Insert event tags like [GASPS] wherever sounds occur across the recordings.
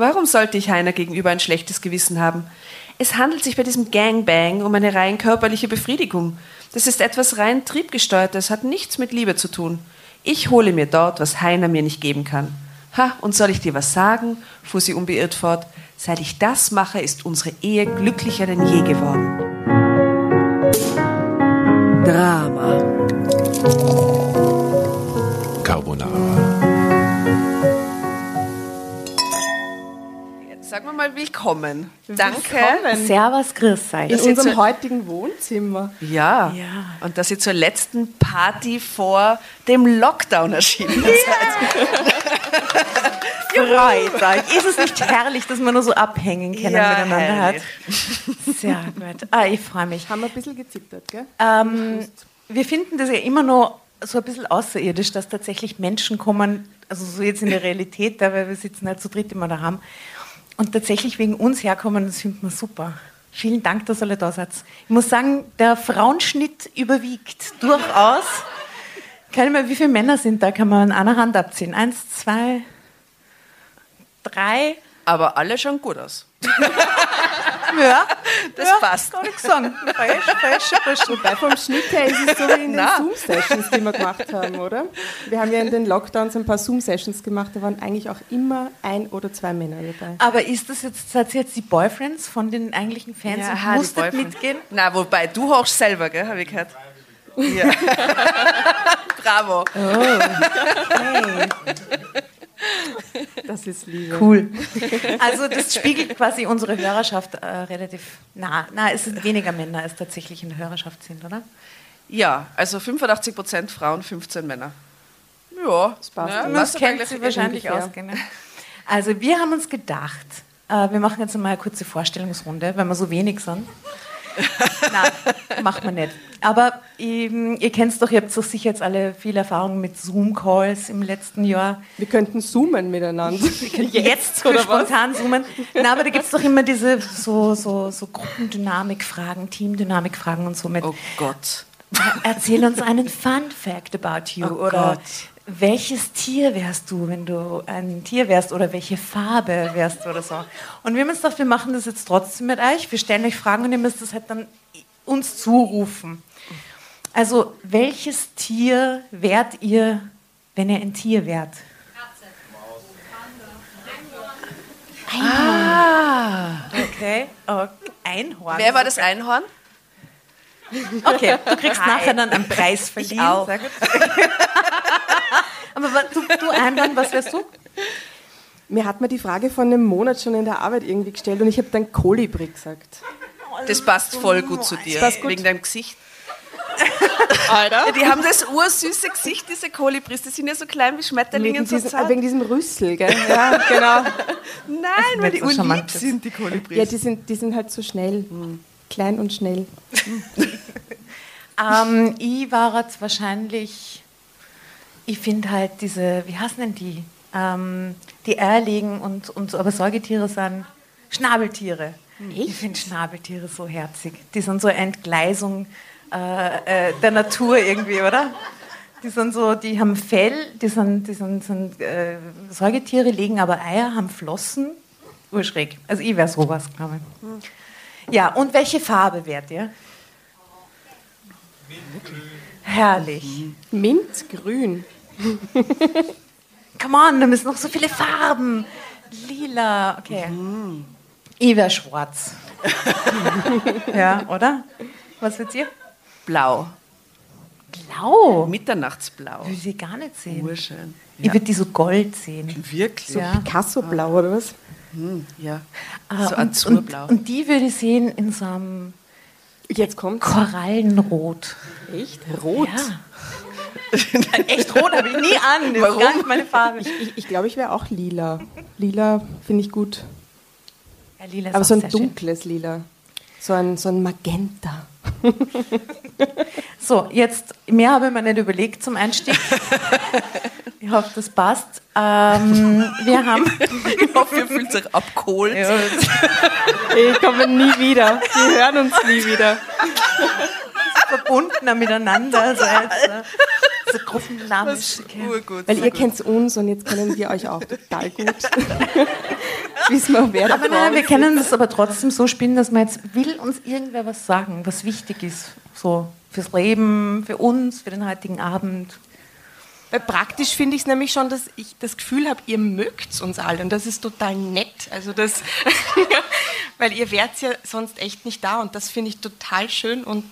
Warum sollte ich Heiner gegenüber ein schlechtes Gewissen haben? Es handelt sich bei diesem Gangbang um eine rein körperliche Befriedigung. Das ist etwas rein triebgesteuertes, hat nichts mit Liebe zu tun. Ich hole mir dort, was Heiner mir nicht geben kann. Ha, und soll ich dir was sagen? fuhr sie unbeirrt fort. Seit ich das mache, ist unsere Ehe glücklicher denn je geworden. Drama. Sagen wir mal willkommen. Danke. Willkommen. Servus, grüß euch. In Das ist unserem heutigen Wohnzimmer. Ja. Ja. Und dass ihr zur letzten Party vor dem Lockdown erschienen seid. [LAUGHS] Freut euch. Ist es nicht herrlich, dass man nur so abhängen können Ja, miteinander herrlich. hat? Sehr gut. Ah, ich freue mich. Haben wir ein bisschen gezittert, gell? Ähm, wir finden das ja immer noch so ein bisschen außerirdisch, dass tatsächlich Menschen kommen, also so jetzt in der Realität, da, weil wir sitzen halt zu dritt immer daheim, und tatsächlich wegen uns herkommen, das finden wir super. Vielen Dank, dass alle da seid. Ich muss sagen, der Frauenschnitt überwiegt durchaus. Keine mehr, wie viele Männer sind da? Kann man an einer Hand abziehen? Eins, zwei, drei. Aber alle schauen gut aus. [LAUGHS] Ja, Das ja, passt. Kann ich sagen. Falsch, falsch, falsch. Wobei vom Schnitt her ist es so wie in den. [LAUGHS] Zoom-Sessions, die wir gemacht haben, oder? Wir haben ja in den Lockdowns ein paar Zoom-Sessions gemacht, da waren eigentlich auch immer ein oder zwei Männer dabei. Aber ist das jetzt, seid ihr jetzt die Boyfriends von den eigentlichen Fans und die musstet Boyfriend. mitgehen? Na, wobei, du hochst selber, gell, habe ich gehört. Ja. [LAUGHS] Bravo. [LAUGHS] Das ist Liebe. Cool. Also das spiegelt quasi unsere Hörerschaft äh, relativ nah. Na, es sind weniger Männer, als tatsächlich in der Hörerschaft sind, oder? Ja, also 85 Prozent Frauen, 15 Männer. Ja, das passt. Ja, Das Das kennt sie wahrscheinlich ungefähr. aus. Genau. Also wir haben uns gedacht, äh, wir machen jetzt mal eine kurze Vorstellungsrunde, weil wir so wenig sind. [LAUGHS] Nein, macht man nicht. Aber ähm, ihr kennt es doch, ihr habt so sicher jetzt alle viel Erfahrung mit Zoom-Calls im letzten Jahr. Wir könnten zoomen miteinander. [LAUGHS] Jetzt oder was? spontan zoomen. Na, aber da gibt es doch immer diese so, so, so Gruppendynamik-Fragen, Teamdynamik-Fragen und so mit. Oh Gott. Erzähl uns einen Fun Fact about you. Oh oder Gott. welches Tier wärst du, wenn du ein Tier wärst? Oder welche Farbe wärst du oder so. Und wir haben uns gedacht, wir machen das jetzt trotzdem mit euch. Wir stellen euch Fragen und ihr müsst das halt dann uns zurufen. Also, welches Tier wärt ihr, wenn ihr ein Tier wärt? Ah. Okay. okay. Einhorn. Wer war das Einhorn? Okay, du kriegst nachher dann einen Preis verliehen. auch. Sehr gut. [LAUGHS] Aber du, du Einhorn, was wärst du? Mir hat man die Frage vor einem Monat schon in der Arbeit irgendwie gestellt und ich habe dann Kolibri gesagt. Das passt voll gut zu dir, passt gut. wegen deinem Gesicht. [LAUGHS] Alter? Ja, die haben das ursüße Gesicht, diese Kolibris. Die sind ja so klein wie Schmetterlinge Wegen und so wegen diesem Rüssel, gell? [LAUGHS] Ja, genau. Nein, weil die so urlieb sind, die Kolibris. Ja, die sind, die sind halt so schnell. Klein und schnell. [LAUGHS] Ähm, ich war jetzt wahrscheinlich, ich finde halt diese, wie heißen denn die? Ähm, die Eier legen und, und so, aber Säugetiere sind Schnabeltiere. Ich finde Schnabeltiere so herzig. Die sind so eine Entgleisung äh, äh, der Natur irgendwie, oder? Die sind so, die haben Fell, die sind, die sind, sind äh, Säugetiere, legen aber Eier, haben Flossen. Urschräg. Also ich wäre sowas, glaube ich. Ja, und welche Farbe wärt ihr? Herrlich. Mintgrün. Come on, da müssen noch so viele Farben. Lila, okay. Ich wäre schwarz. [LAUGHS] ja, oder? Was wird ihr? Blau. Blau. Mitternachtsblau. Würde sie gar nicht sehen. Urschön. Ich würde die so gold sehen. Wirklich? Ja. Picasso-blau oder was? Ja. Ah, So und, und, azurblau. und die würde ich sehen in so einem Jetzt kommt Korallenrot. echt rot. Ja. [LAUGHS] Echt rot habe ich nie an. Das ist gar nicht meine Farbe. Ich, ich glaube, ich wäre auch lila. Lila finde ich gut. Ja, lila ist Aber auch so ein sehr schön. dunkles Lila. So ein, so ein Magenta. [LAUGHS] So, jetzt, mehr habe ich mir nicht überlegt zum Einstieg. [LAUGHS] Ich hoffe, das passt. Ähm, wir haben. [LAUGHS] Ich hoffe, ihr fühlt euch abgeholt. Ich komme nie wieder. Wir hören uns nie wieder. [LAUGHS] verbundener miteinander. Also als, äh, so gruppendynamisch. Weil ihr gut. kennt uns und jetzt kennen wir euch auch total [LAUGHS] gut. [LAUGHS] wissen wir, wer Aber nein, wir können das aber trotzdem so spielen, dass man jetzt will uns irgendwer was sagen, was wichtig ist. So fürs Leben, für uns, für den heutigen Abend. Weil praktisch finde ich es nämlich schon, dass ich das Gefühl habe, ihr mögt uns alle und das ist total nett. Also das, weil ihr wärt ja sonst echt nicht da und das finde ich total schön und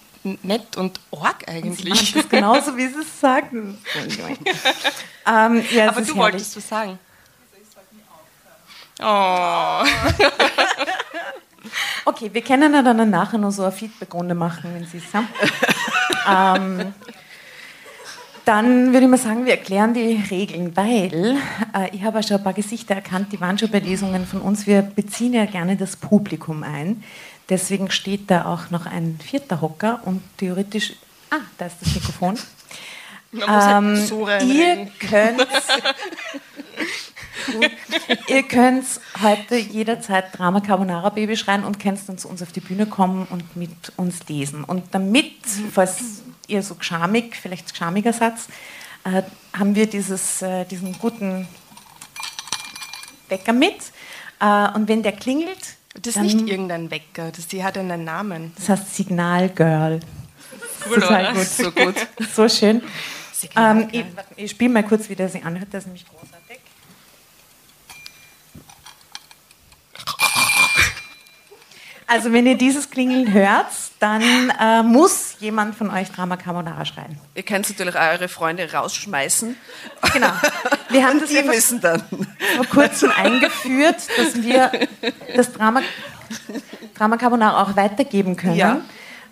nett und org eigentlich. Das ist genauso, wie sie es sagen. ähm, ja, Aber du wolltest was sagen. Oh. [LAUGHS] okay, wir können ja dann nachher noch so eine Feedback-Runde machen, wenn Sie es haben. [LAUGHS] ähm, dann würde ich mal sagen, wir erklären die Regeln, weil äh, ich habe ja schon ein paar Gesichter erkannt, die waren schon bei Lesungen von uns. Wir beziehen ja gerne das Publikum ein. Deswegen steht da auch noch ein vierter Hocker und theoretisch. Ah, da ist das Mikrofon. Ähm, halt so ihr könnt [LAUGHS] ihr könnt heute jederzeit Drama Carbonara Baby schreien und könnt dann zu uns auf die Bühne kommen und mit uns lesen. Und damit, falls ihr so schamig, vielleicht schamiger Satz, äh, haben wir dieses, äh, diesen guten Wecker mit. Äh, und wenn der klingelt. Das ist nicht irgendein Wecker, das, die hat einen Namen. Das heißt Signal Girl. Cool, Total gut. So gut. So schön. Ähm, ich, ich spiele mal kurz, wie der sich anhört, das ist nämlich großartig. Also wenn ihr dieses Klingeln hört, dann äh, muss jemand von euch Drama Carbonara schreien. Ihr könnt natürlich auch eure Freunde rausschmeißen. Genau. Wir haben das die müssen dann. vor kurzem eingeführt, dass wir das Drama, Drama Carbonara auch weitergeben können. Ja.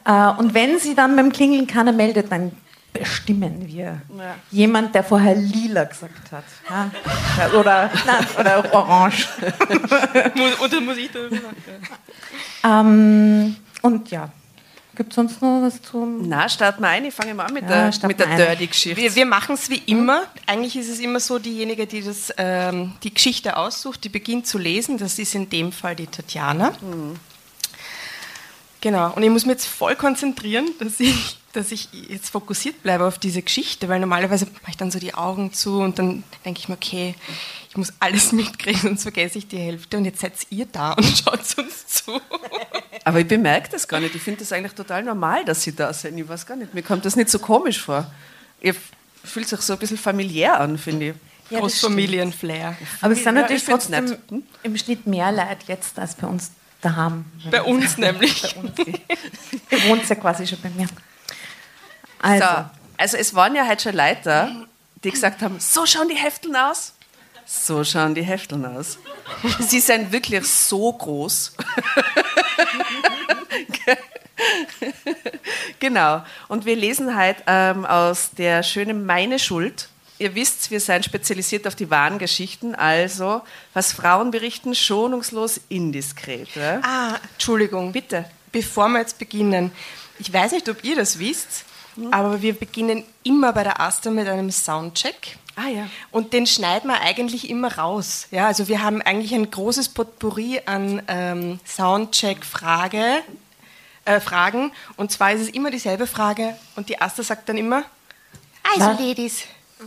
Äh, und wenn sie dann beim Klingeln keiner meldet, dann bestimmen wir. Ja. Jemand, der vorher lila gesagt hat. Ja? Oder, nein, oder orange. [LAUGHS] und dann muss ich da ähm, Und ja. Gibt es sonst noch was zum. Na, starten wir ein. Ich fange mal an mit ja, der, mit der Dirty-Geschichte. Wir, wir machen es wie immer. Eigentlich ist es immer so, diejenige, die das, ähm, die Geschichte aussucht, die beginnt zu lesen. Das ist in dem Fall die Tatjana. Mhm. Genau. Und ich muss mich jetzt voll konzentrieren, dass ich dass ich jetzt fokussiert bleibe auf diese Geschichte, weil normalerweise mache ich dann so die Augen zu und dann denke ich mir, okay, ich muss alles [LAUGHS] mitkriegen, sonst vergesse ich die Hälfte und jetzt seid ihr da und [LAUGHS] schaut uns zu. Aber ich bemerke das gar nicht. Ich finde das eigentlich total normal, dass sie da sind. Ich weiß gar nicht, mir kommt das nicht so komisch vor. Ihr fühlt sich so ein bisschen familiär an, finde ich. Ja, Großfamilienflair. Aber es sind natürlich ja, trotzdem hm? im Schnitt mehr Leute jetzt als bei uns daheim. Bei uns nämlich. bei uns. Ihr wohnt ja quasi schon bei mir. Also. So, also es waren ja heute schon Leute, die gesagt haben, so schauen die Hefteln aus. So schauen die Hefteln aus. Sie sind wirklich so groß. [LAUGHS] genau. Und wir lesen heute ähm, aus der schönen Meine Schuld. Ihr wisst, wir sind spezialisiert auf die wahren Geschichten, also was Frauen berichten, schonungslos indiskret. Ja? Ah, Entschuldigung. Bitte. Bevor wir jetzt beginnen, ich weiß nicht, ob ihr das wisst, aber wir beginnen immer bei der Asta mit einem Soundcheck. Ah, ja. Und den schneiden wir eigentlich immer raus. Ja, also wir haben eigentlich ein großes Potpourri an ähm, Soundcheck-Frage, äh, Fragen. Und zwar ist es immer dieselbe Frage. Und die Asta sagt dann immer, also was? Ladies.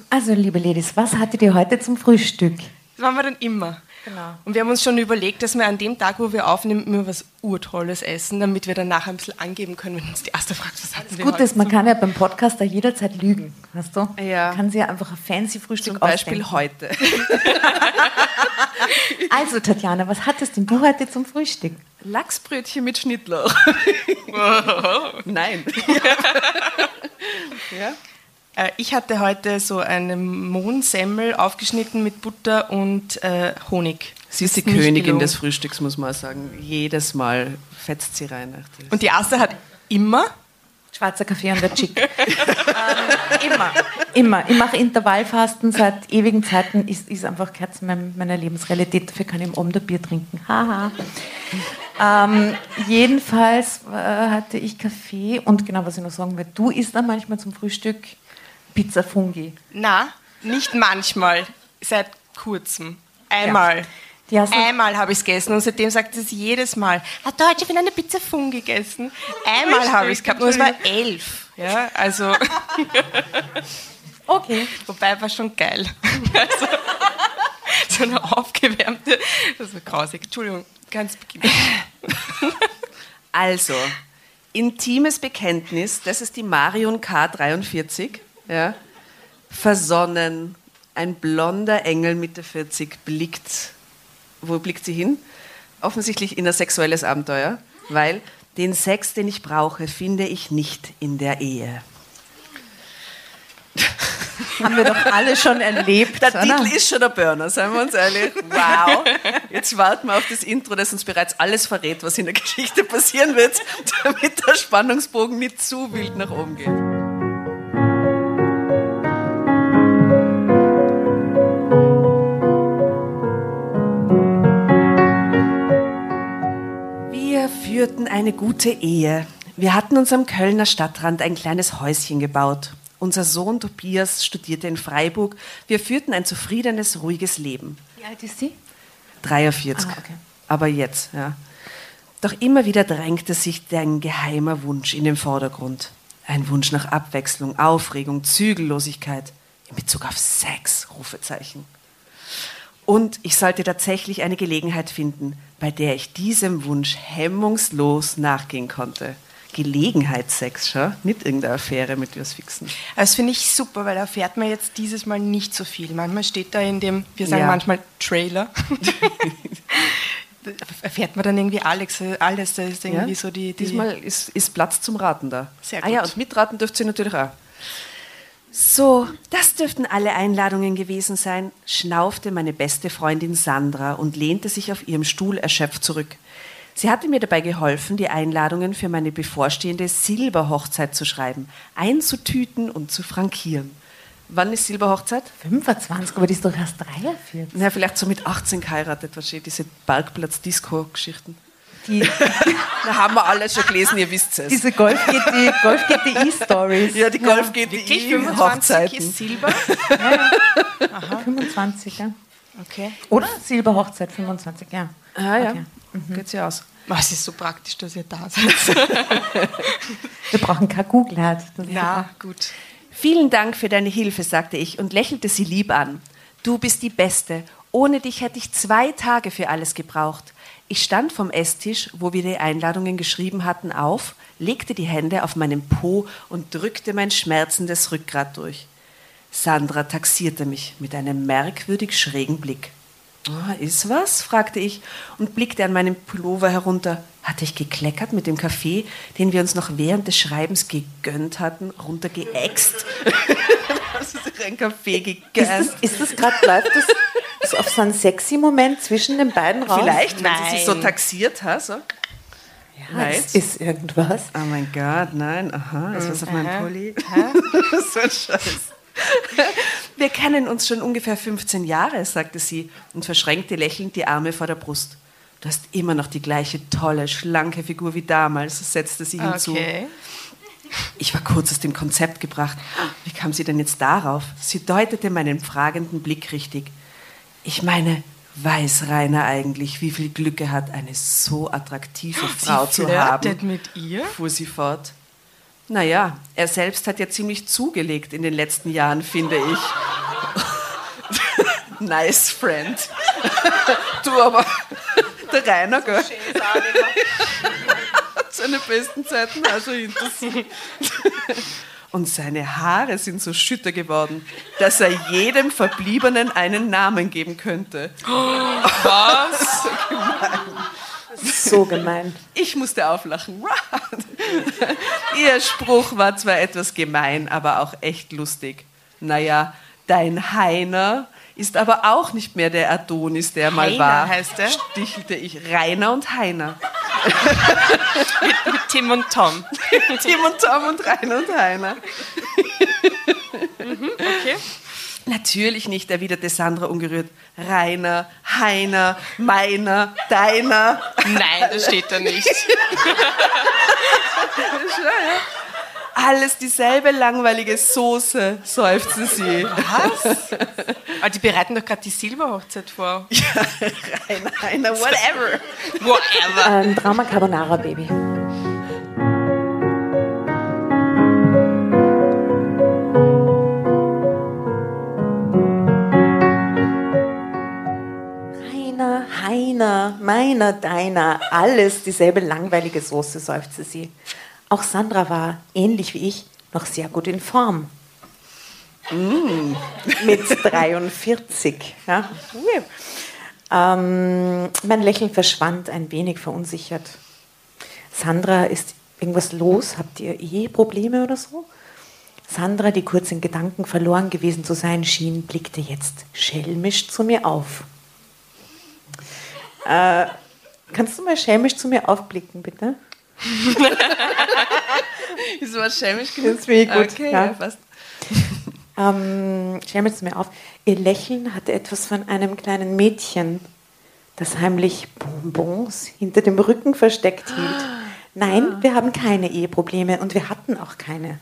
Also liebe Ladies, was hattet ihr heute zum Frühstück? Das machen wir dann immer. Genau. Und wir haben uns schon überlegt, dass wir an dem Tag, wo wir aufnehmen, immer was Urtolles essen, damit wir dann nachher ein bisschen angeben können, wenn uns die erste fragt, was hatten wir Gut ist, man kann ja beim Podcaster jederzeit lügen, weißt du? Ja. Kann sie ja einfach ein fancy Frühstück Zum Beispiel ausdenken. heute. [LAUGHS] also Tatjana, was hattest denn du heute zum Frühstück? Lachsbrötchen mit Schnittlauch. [LAUGHS] [LAUGHS] Nein. ja? Äh, ich hatte heute so eine Mohnsemmel aufgeschnitten mit Butter und äh, Honig. Sie ist die Königin gelungen. des Frühstücks, muss man sagen. Jedes Mal fetzt sie rein. Und die Asta hat immer Schwarzer Kaffee und der Chick. [LAUGHS] ähm, immer, immer. Ich mache Intervallfasten seit ewigen Zeiten. Ist, ist einfach Kerzen meiner Lebensrealität. Dafür kann ich im Abend ein Bier trinken. Haha. ähm, jedenfalls äh, hatte ich Kaffee und genau, was ich noch sagen will, du isst dann manchmal zum Frühstück Pizza Fungi? Na, nicht manchmal, seit kurzem. Einmal. Ja. Einmal habe ich es gegessen und seitdem sagt es jedes Mal, ah, Deutsche, ich habe eine Pizza Fungi gegessen. Einmal habe ich es gehabt, nur es war elf. Ja, also. [LAUGHS] okay. Wobei war schon geil. Also. so eine aufgewärmte, das war grausig. Entschuldigung, ganz beginnen. Also, intimes Bekenntnis, das ist die Marion K43, ja. Versonnen, ein blonder Engel Mitte 40 blickt, wo blickt sie hin? Offensichtlich in ein sexuelles Abenteuer, weil den Sex, den ich brauche, finde ich nicht in der Ehe. [LAUGHS] Haben wir doch alle schon erlebt. Der? Titel ist schon der Burner, seien wir uns ehrlich. Wow. Jetzt warten wir auf das Intro, das uns bereits alles verrät, was in der Geschichte passieren wird, [LAUGHS] damit der Spannungsbogen nicht zu wild nach oben geht. Führten eine gute Ehe. Wir hatten uns am Kölner Stadtrand ein kleines Häuschen gebaut. Unser Sohn Tobias studierte in Freiburg. Wir führten ein zufriedenes, ruhiges Leben. Wie alt ist sie? 43. Ah, okay. Aber jetzt, ja. Doch immer wieder drängte sich dein geheimer Wunsch in den Vordergrund. Ein Wunsch nach Abwechslung, Aufregung, Zügellosigkeit. In Bezug auf Sex, Rufezeichen. Und ich sollte tatsächlich eine Gelegenheit finden, bei der ich diesem Wunsch hemmungslos nachgehen konnte. Gelegenheitssex, schau, nicht irgendeine Affäre mit was Fixen. Das finde ich super, weil da erfährt man jetzt dieses Mal nicht so viel. Manchmal steht da in dem, wir sagen Ja. manchmal Trailer, [LAUGHS] erfährt man dann irgendwie alles, alles da ist irgendwie Ja? so die, die Diesmal ist, ist Platz zum Raten da. Sehr Ah ja, gut. und mitraten dürft ihr natürlich auch. So, das dürften alle Einladungen gewesen sein, schnaufte meine beste Freundin Sandra und lehnte sich auf ihrem Stuhl erschöpft zurück. Sie hatte mir dabei geholfen, die Einladungen für meine bevorstehende Silberhochzeit zu schreiben, einzutüten und zu frankieren. Wann ist Silberhochzeit? 25, aber die ist doch erst 43. Na, vielleicht so mit 18 geheiratet, wahrscheinlich diese Parkplatz-Disco-Geschichten. Die, [LAUGHS] Da haben wir alles schon gelesen, ihr wisst es. diese Golf GTI, Golf GTI Stories. Ja, die Golf Wirklich die 25 Hochzeiten. ist Silber? 25, ja. Okay. Oder Silberhochzeit 25, ja. Ah ja, Okay. geht ja aus. Oh, es ist so praktisch, dass ihr da seid. [LAUGHS] Wir brauchen kein Google halt. Ist Na, gut. Vielen Dank für deine Hilfe, sagte ich und lächelte sie lieb an. Du bist die Beste. Ohne dich hätte ich zwei Tage für alles gebraucht. Ich stand vom Esstisch, wo wir die Einladungen geschrieben hatten, auf, legte die Hände auf meinen Po und drückte mein schmerzendes Rückgrat durch. Sandra taxierte mich mit einem merkwürdig schrägen Blick. Ah, ist was? fragte ich und blickte an meinen Pullover herunter. Hatte ich gekleckert mit dem Kaffee, den wir uns noch während des Schreibens gegönnt hatten, runtergeäxt? [LAUGHS] Hast du sich einen Kaffee Ist gegönnt? das, ist das gerade, läuft das so auf so einen sexy Moment zwischen den beiden raus? Vielleicht, wenn sie sich so Nein. taxiert hat. So. Ja, Nein. es ist irgendwas. Oh mein Gott, nein, aha, ist was auf meinem. Pulli? [LAUGHS] so ein Scheiß. Wir kennen uns schon ungefähr 15 Jahre, sagte sie und verschränkte lächelnd die Arme vor der Brust. Du hast immer noch die gleiche tolle, schlanke Figur wie damals, setzte sie hinzu. Okay. Ich war kurz aus dem Konzept gebracht. Wie kam sie denn jetzt darauf? Sie deutete meinen fragenden Blick richtig. Ich meine, weiß Rainer eigentlich, wie viel Glück er hat, eine so attraktive Frau Sie zu haben? mit ihr? fuhr sie fort. Naja, er selbst hat ja ziemlich zugelegt in den letzten Jahren, finde ich. [LAUGHS] nice friend. [LAUGHS] du aber, [LAUGHS] der Rainer, gell? Seine besten Zeiten also hinter sich. Und seine Haare sind so schütter geworden, dass er jedem Verbliebenen einen Namen geben könnte. Was? So gemein. Ich musste auflachen. [LAUGHS] Ihr Spruch war zwar etwas gemein, aber auch echt lustig. Naja, dein Heiner ist aber auch nicht mehr der Adonis, der mal Heiner war. heißt er? Stichelte ich. Rainer und Heiner. [LAUGHS] mit Tim und Tom. [LAUGHS] Tim und Tom und Rainer und Heiner. Okay. Natürlich nicht, erwiderte Sandra ungerührt. Rainer, Heiner, meiner, deiner. Nein, das steht da nicht. [LAUGHS] Alles dieselbe langweilige Soße, seufzte sie. Aber die bereiten doch gerade die Silberhochzeit vor. [LAUGHS] Rainer, Heiner, [LAUGHS] whatever. Whatever. Ein Drama Carbonara Baby. Meiner, meiner, deiner, alles dieselbe langweilige Soße, seufzte sie. Auch Sandra war, ähnlich wie ich, noch sehr gut in Form. Mm. Mit 43. Ja. Ähm, mein Lächeln verschwand ein wenig verunsichert. Sandra, ist irgendwas los? Habt ihr Eheprobleme oder so? Sandra, die kurz in Gedanken verloren gewesen zu sein schien, blickte jetzt schelmisch zu mir auf. Äh, kannst du mal schelmisch zu mir aufblicken, bitte? [LAUGHS] Ist war schelmisch genug? Das finde ich gut. Okay, ja. ja fast. [LAUGHS] Ähm, schelmisch zu mir auf. Ihr Lächeln hatte etwas von einem kleinen Mädchen, das heimlich Bonbons hinter dem Rücken versteckt hielt. Nein, wir haben keine Eheprobleme und wir hatten auch keine.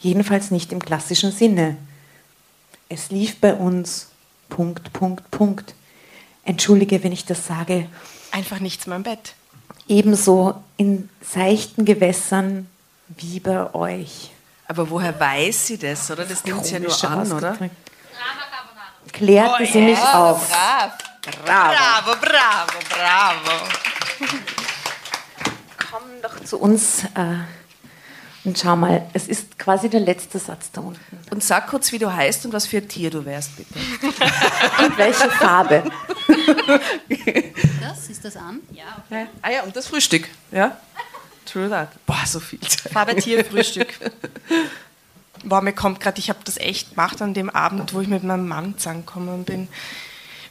Jedenfalls nicht im klassischen Sinne. Es lief bei uns. Punkt, Punkt, Punkt. Entschuldige, wenn ich das sage. Einfach nichts mehr im Bett. Ebenso in seichten Gewässern wie bei euch. Aber woher weiß sie das, oder? Das nimmt sie ja nur an, oder? Klärte oh, sie mich auf. Brav. Bravo, bravo, bravo. Komm doch zu uns. Äh, und schau mal, es ist quasi der letzte Satz da unten. Und sag kurz, wie du heißt und was für ein Tier du wärst, bitte. [LAUGHS] und welche Farbe. Das ist das an? Ja, okay. Ah ja, und das Frühstück. Ja? True that. Boah, so viel Zeit. Farbe, Tier, Frühstück. [LAUGHS] Boah, mir kommt gerade, ich habe das echt gemacht an dem Abend, wo ich mit meinem Mann zusammengekommen bin.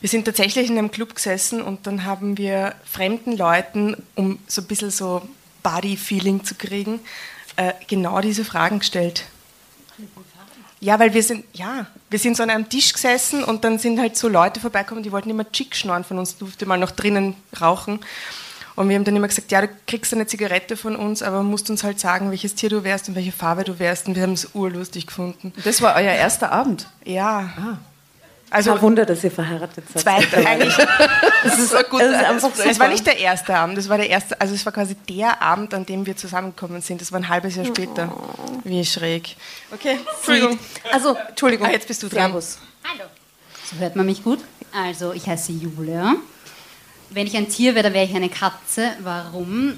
Wir sind tatsächlich in einem Club gesessen und dann haben wir fremden Leuten, um so ein bisschen so Body-Feeling zu kriegen, äh, genau diese Fragen gestellt. Ja, weil wir sind, ja, wir sind so an einem Tisch gesessen und dann sind halt so Leute vorbeikommen, die wollten immer Chick schnorren von uns, durfte mal noch drinnen rauchen. Und wir haben dann immer gesagt, ja, du kriegst eine Zigarette von uns, aber musst uns halt sagen, welches Tier du wärst und welche Farbe du wärst. Und wir haben es urlustig gefunden. Das war euer erster Abend? Ja. Ah. Also Kein Wunder, dass ihr verheiratet seid. Zweiter eigentlich. Das ist, gut, es, ist einfach es war nicht der erste Abend, es war der erste, also es war quasi der Abend, an dem wir zusammengekommen sind. Das war ein halbes Jahr später. Oh. Wie schräg. Okay, Entschuldigung. Also, Entschuldigung. Ah, jetzt bist du dran. Servus. Hallo. So hört man mich gut. Also, ich heiße Julia. Wenn ich ein Tier wäre, dann wäre ich eine Katze. Warum?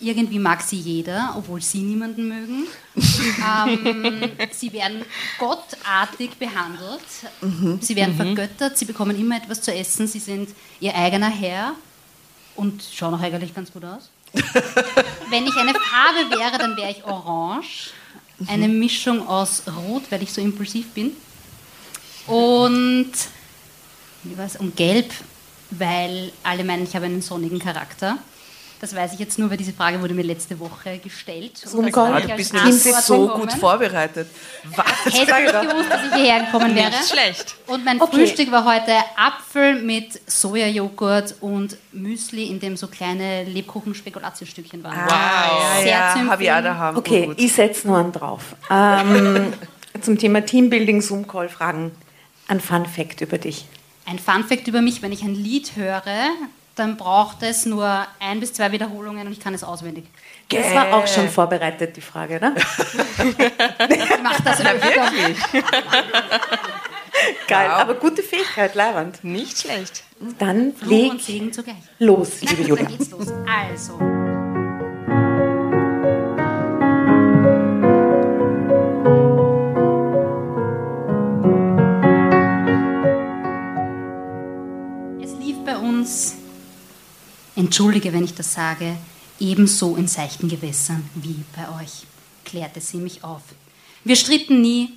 Irgendwie mag sie jeder, obwohl sie niemanden mögen. [LAUGHS] ähm, sie werden gottartig behandelt, mhm. sie werden mhm. vergöttert, sie bekommen immer etwas zu essen, sie sind ihr eigener Herr und schauen auch eigentlich ganz gut aus. [LAUGHS] Wenn ich eine Farbe wäre, dann wäre ich orange, eine Mischung aus Rot, weil ich so impulsiv bin, und, und gelb, weil alle meinen, ich habe einen sonnigen Charakter. Das weiß ich jetzt nur, weil diese Frage wurde mir letzte Woche gestellt. Oh Gott, du bist nicht so gut vorbereitet. Was? Hätte ich gewusst, dass ich hierher gekommen wäre. Nicht schlecht. Und mein okay. Frühstück war heute Apfel mit Sojajoghurt und Müsli, in dem so kleine Lebkuchen-Spekulatiusstückchen waren. wow, Sehr ja, habe ich auch daheim. Okay, ich setze nur einen drauf. Ähm, [LAUGHS] zum Thema Teambuilding, Zoom-Call fragen. Ein Fun-Fact über dich. Ein Fun-Fact über mich, wenn ich ein Lied höre, dann braucht es nur ein bis zwei Wiederholungen und ich kann es auswendig. Das war auch schon vorbereitet, die Frage, ne? Macht das Na, wirklich? Geil, wow. aber gute Fähigkeit, Leihwand. Nicht schlecht. Dann leg los, liebe Julia. Dann geht's los. Also. Es lief bei uns Entschuldige, wenn ich das sage, ebenso in seichten Gewässern wie bei euch, klärte sie mich auf. Wir stritten nie,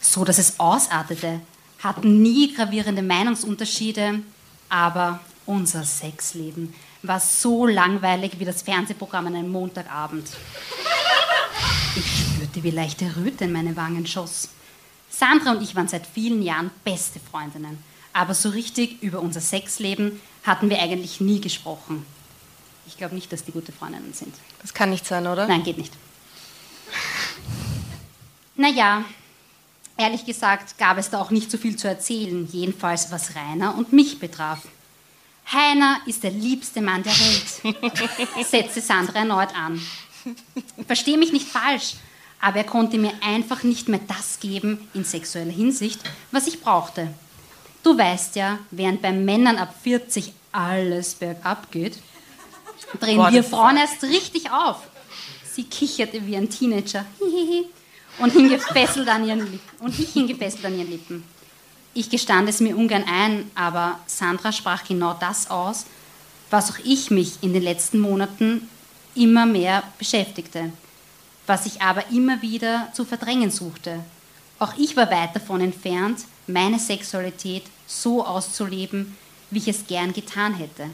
so dass es ausartete, hatten nie gravierende Meinungsunterschiede, aber unser Sexleben war so langweilig wie das Fernsehprogramm an einem Montagabend. Ich spürte, wie leichte Röte in meine Wangen schoss. Sandra und ich waren seit vielen Jahren beste Freundinnen aber so richtig über unser Sexleben hatten wir eigentlich nie gesprochen. Ich glaube nicht, dass die gute Freundinnen sind. Das kann nicht sein, oder? Nein, geht nicht. Naja, ehrlich gesagt gab es da auch nicht so viel zu erzählen, jedenfalls was Rainer und mich betraf. Heiner ist der liebste Mann der Welt, [LAUGHS] setzte Sandra erneut an. Verstehe mich nicht falsch, Aber er konnte mir einfach nicht mehr das geben, in sexueller Hinsicht, was ich brauchte. Du weißt ja, während bei Männern ab 40 alles bergab geht, drehen Boah, wir Frauen erst richtig auf. Sie kicherte wie ein Teenager. Hihihi. [LAUGHS] Und hing gefesselt an ihren Lippen. Und ich hing gefesselt an ihren Lippen. Ich gestand es mir ungern ein, aber Sandra sprach genau das aus, was auch ich mich in den letzten Monaten immer mehr beschäftigte, was ich aber immer wieder zu verdrängen suchte. Auch ich war weit davon entfernt, meine Sexualität so auszuleben, wie ich es gern getan hätte.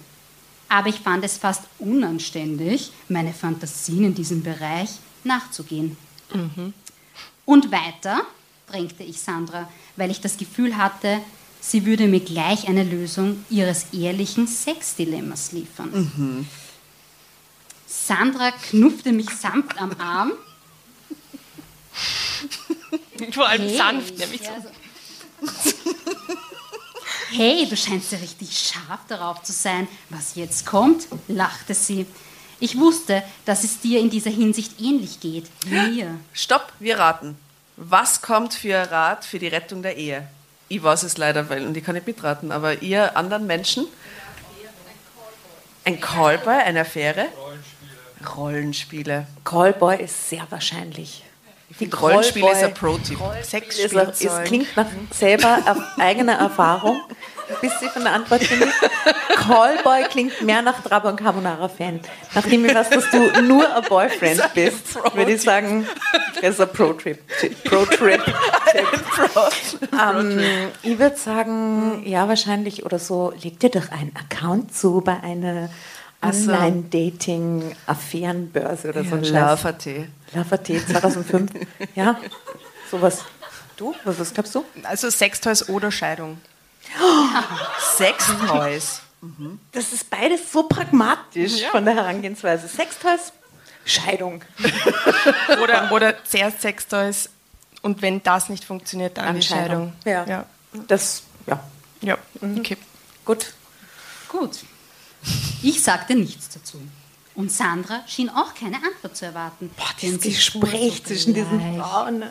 Aber ich fand es fast unanständig, meine Fantasien in diesem Bereich nachzugehen. Und weiter drängte ich Sandra, weil ich das Gefühl hatte, sie würde mir gleich eine Lösung ihres ehrlichen Sexdilemmas liefern. Sandra knuffte mich sanft am Arm. Vor allem Hey, sanft, nämlich so. ja, so. Hey, du scheinst ja richtig scharf darauf zu sein, was jetzt kommt, lachte sie. Ich wusste, dass es dir in dieser Hinsicht ähnlich geht wie mir. Stopp, wir raten. Was kommt für ein Rat für die Rettung der Ehe? Ich weiß es leider, weil, und ich kann nicht mitraten, aber ihr anderen Menschen? Ein Callboy, eine Affäre? Rollenspiele. Rollenspiele. Callboy ist sehr wahrscheinlich. Die Rollenspiele ist ein Pro-Tipp. Es, Sexspielzeug. es klingt nach selber auf eigener Erfahrung. Bist du von der Antwort finde. Callboy klingt mehr nach Trabant und Carbonara-Fan. Nachdem ich weiß, dass du nur ein Boyfriend bist, würde ich sagen, das ist ein Pro-Trip. Pro-Trip. ähm, ich würde sagen, ja, wahrscheinlich oder so, leg dir doch einen Account zu bei einer so. Online-Dating-Affärenbörse oder so. ein. Love.at. Lava-T 2005. ja, sowas. Du? Was, was glaubst du? Also Sextoys oder Scheidung. Sextoys. Das ist beides so pragmatisch von der Herangehensweise. Sextoys, Scheidung. [LAUGHS] Oder, oder zuerst Sextoys und wenn das nicht funktioniert, dann, Dann die Scheidung. Scheidung. Ja. Das, ja, ja. Okay. gut. Gut. Ich sagte nichts dazu. Und Sandra schien auch keine Antwort zu erwarten. Boah, dieses Gespräch zwischen diesen Frauen.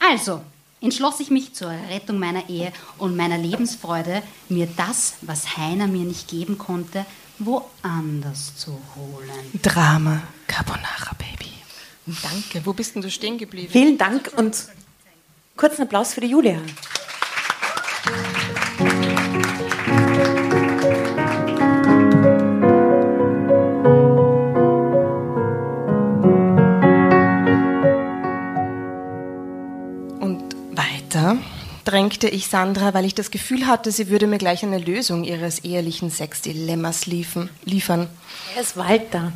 Also, entschloss ich mich zur Rettung meiner Ehe und meiner Lebensfreude, mir das, was Heiner mir nicht geben konnte, woanders zu holen. Drama Carbonara Baby. Danke. Wo bist denn du stehen geblieben? Vielen Dank und kurzen Applaus für die Julia. Drängte ich Sandra, weil ich das Gefühl hatte, sie würde mir gleich eine Lösung ihres ehelichen Sexdilemmas liefen, liefern. Er ist Walter.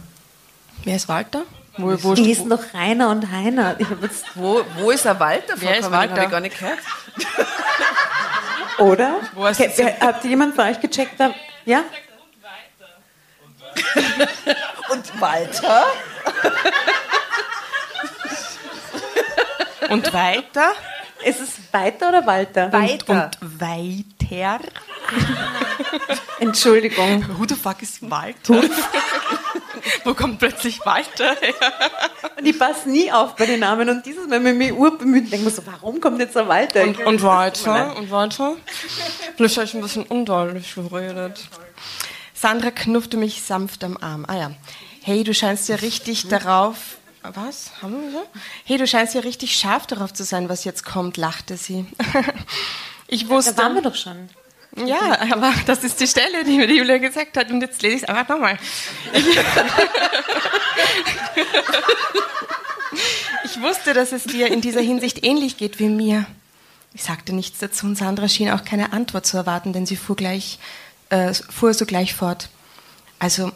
Wer ist Walter? Wo, wo, Die hießen doch Rainer und Heiner. Jetzt, Wo, wo ist der Walter Wer ist Walter? habe ich gar nicht gehört. oder? Habt ihr jemand von euch gecheckt? Da? Ja? Und Walter? und weiter? Ist es Weiter oder Walter? Weiter. Und weiter? [LAUGHS] Entschuldigung. Who the fuck ist Walter? [LAUGHS] Wo kommt plötzlich Walter her? Und ich passe nie auf bei den Namen und dieses Mal mit mir urbemüht denke mir so, warum kommt jetzt der Walter? Und, und weiter? Und weiter? Vielleicht habe ich ein bisschen undeutlich geredet. Sandra knuffte mich sanft am Arm. Ah ja. Hey, du scheinst ja richtig darauf. Was? Haben wir so? Hey, du scheinst ja richtig scharf darauf zu sein, was jetzt kommt, lachte sie. [LAUGHS] Ich wusste. da waren wir doch schon. Ja, aber das ist die Stelle, die mir die Julia gesagt hat und jetzt lese ich es einfach nochmal. Ich, [LAUGHS] ich wusste, dass es dir in dieser Hinsicht ähnlich geht wie mir. Ich sagte nichts dazu und Sandra schien auch keine Antwort zu erwarten, denn sie fuhr, gleich, äh, fuhr sogleich fort. Also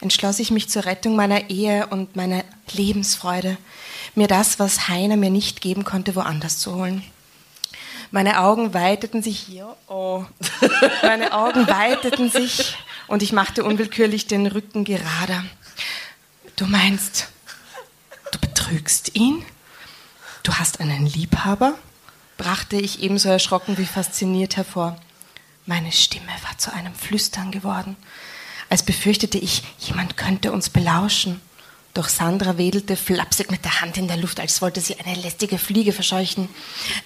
entschloss ich mich zur Rettung meiner Ehe und meiner Lebensfreude, mir das, was Heiner mir nicht geben konnte, woanders zu holen. Meine Augen weiteten sich hier. Oh. Meine Augen weiteten sich und ich machte unwillkürlich den Rücken gerader. Du meinst, du betrügst ihn? Du hast einen Liebhaber? brachte ich ebenso erschrocken wie fasziniert hervor. Meine Stimme war zu einem Flüstern geworden, als befürchtete ich, jemand könnte uns belauschen. Doch Sandra wedelte flapsig mit der Hand in der Luft, als wollte sie eine lästige Fliege verscheuchen.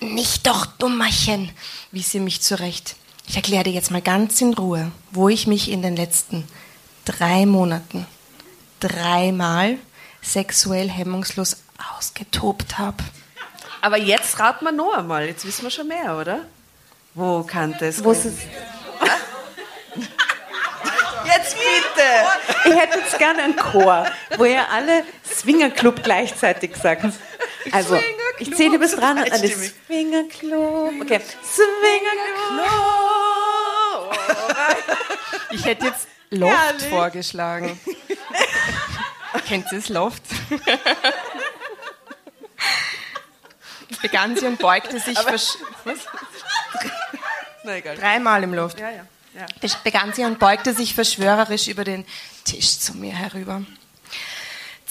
Nicht doch, Dummerchen, wies sie mich zurecht. Ich erkläre dir jetzt mal ganz in Ruhe, wo ich mich in den letzten drei Monaten dreimal sexuell hemmungslos ausgetobt habe. Aber jetzt raten wir noch einmal. Jetzt wissen wir schon mehr, oder? Wo kann das Wo ist es? Jetzt bitte! Ich hätte jetzt gerne einen Chor, wo ihr alle Swingerclub gleichzeitig sagt. Also, ich zähle bis dran und alle. Swingerclub. Okay, Swingerclub. Ich hätte jetzt Loft vorgeschlagen. Kennt ihr das Loft? Begann sie und beugte sich versch was? Na egal. dreimal im Loft. Ja, ja. Begann sie und beugte sich verschwörerisch über den Tisch zu mir herüber.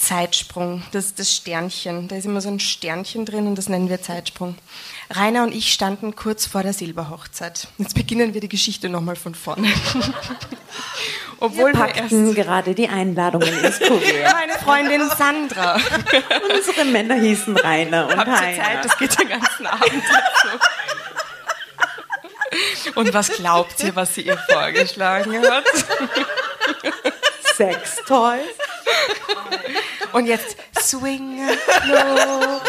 Zeitsprung, das ist das Sternchen. Da ist immer so ein Sternchen drin und das nennen wir Zeitsprung. Rainer und ich standen kurz vor der Silberhochzeit. Jetzt beginnen wir die Geschichte nochmal von vorne. [LAUGHS] Obwohl wir Packten erst gerade die Einladungen ins Kuvert. [LAUGHS] meine Freundin Sandra. Unsere Männer hießen Rainer und Habt ihr Heiner. Zeit? Das geht den ganzen Abend dazu. Und was glaubt ihr, was sie ihr vorgeschlagen hat? Sextoys. Und jetzt Swing Club.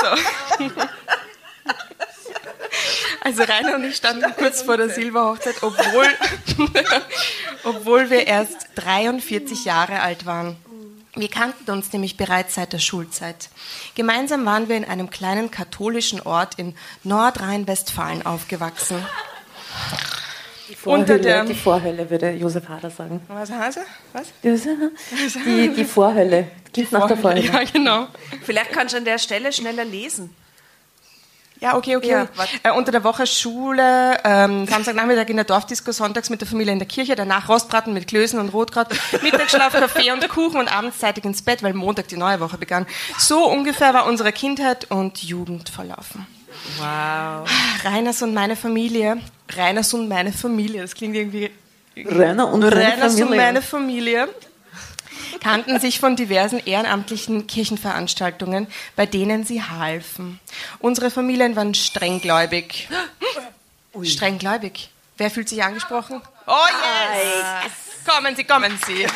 So. Also Rainer und ich standen kurz vor der Silberhochzeit, obwohl, [LAUGHS] obwohl wir erst 43 Jahre alt waren. Wir kannten uns nämlich bereits seit der Schulzeit. Gemeinsam waren wir in einem kleinen katholischen Ort in Nordrhein-Westfalen aufgewachsen. Die Unter Vorhölle, der- die Vorhölle, würde Josef Hader sagen. Was heißt er? Was? [LAUGHS] Die, die Vorhölle. Klingt nach der Vorhölle. Ja, genau. Vielleicht kannst du an der Stelle schneller lesen. Ja, okay, okay. Ja, äh, unter der Woche Schule, ähm, Samstagnachmittag in der Dorfdisco, sonntags mit der Familie in der Kirche, danach Rostbraten mit Klößen und Rotkraut, [LAUGHS] Mittagsschlaf, Kaffee und Kuchen und abends zeitig ins Bett, weil Montag die neue Woche begann. So ungefähr war unsere Kindheit und Jugend verlaufen. Wow. Reiners und meine Familie, Reiners und meine Familie, das klingt irgendwie... Rainer und seine Reiners und Familie. meine Familie kannten sich von diversen ehrenamtlichen Kirchenveranstaltungen, bei denen sie halfen. Unsere Familien waren strenggläubig. Strenggläubig. Wer fühlt sich angesprochen? Oh yes! Kommen Sie, kommen Sie.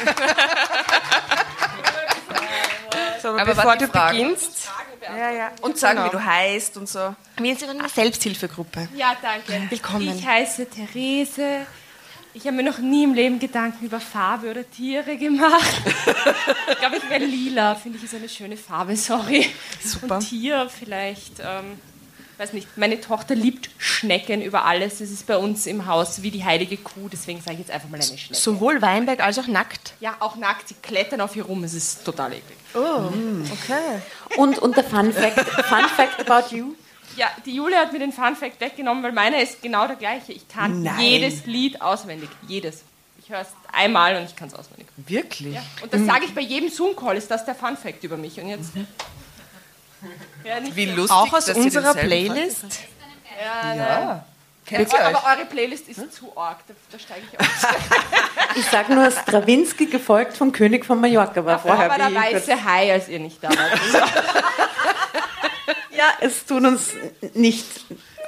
so, aber, Aber bevor du Fragen. beginnst, Und sagen, Genau. wie du heißt und so. wir sind eine Selbsthilfegruppe. Ja, danke. Willkommen. Ich heiße Therese. Ich habe mir noch nie im Leben Gedanken über Farbe oder Tiere gemacht. ich glaube, ich wäre lila. Finde ich ist eine schöne Farbe, sorry. Super. Und Tier vielleicht, ähm, weiß nicht. Meine Tochter liebt Schnecken über alles. Es ist bei uns im Haus wie die heilige Kuh. Deswegen sage ich jetzt einfach mal eine Schnecke. Sowohl Weinberg als auch nackt. Ja, auch nackt. Sie klettern auf ihr rum. Es ist total eklig. Okay. Und, und der Fun Fact, Fun Fact about you. Ja, die Julia hat mir den Fun Fact weggenommen, weil meiner ist genau der gleiche. Ich kann Nein. jedes Lied auswendig. Jedes. Ich höre es einmal und ich kann es auswendig. Wirklich? Ja. Und das sage ich bei jedem Zoom-Call, ist das der Fun Fact über mich. Und jetzt. Ja, nicht Wie so. lustig, Auch aus unserer Playlist. Ja, Ja. Kennt ihr Aber, euch? aber eure Playlist ist zu arg, da, da steige ich aus. [LAUGHS] Ich sage nur Strawinski, gefolgt vom König von Mallorca, war Vorher vorher war der weiße Hai, als ihr nicht da wart. [LAUGHS] Ja, es tut uns nicht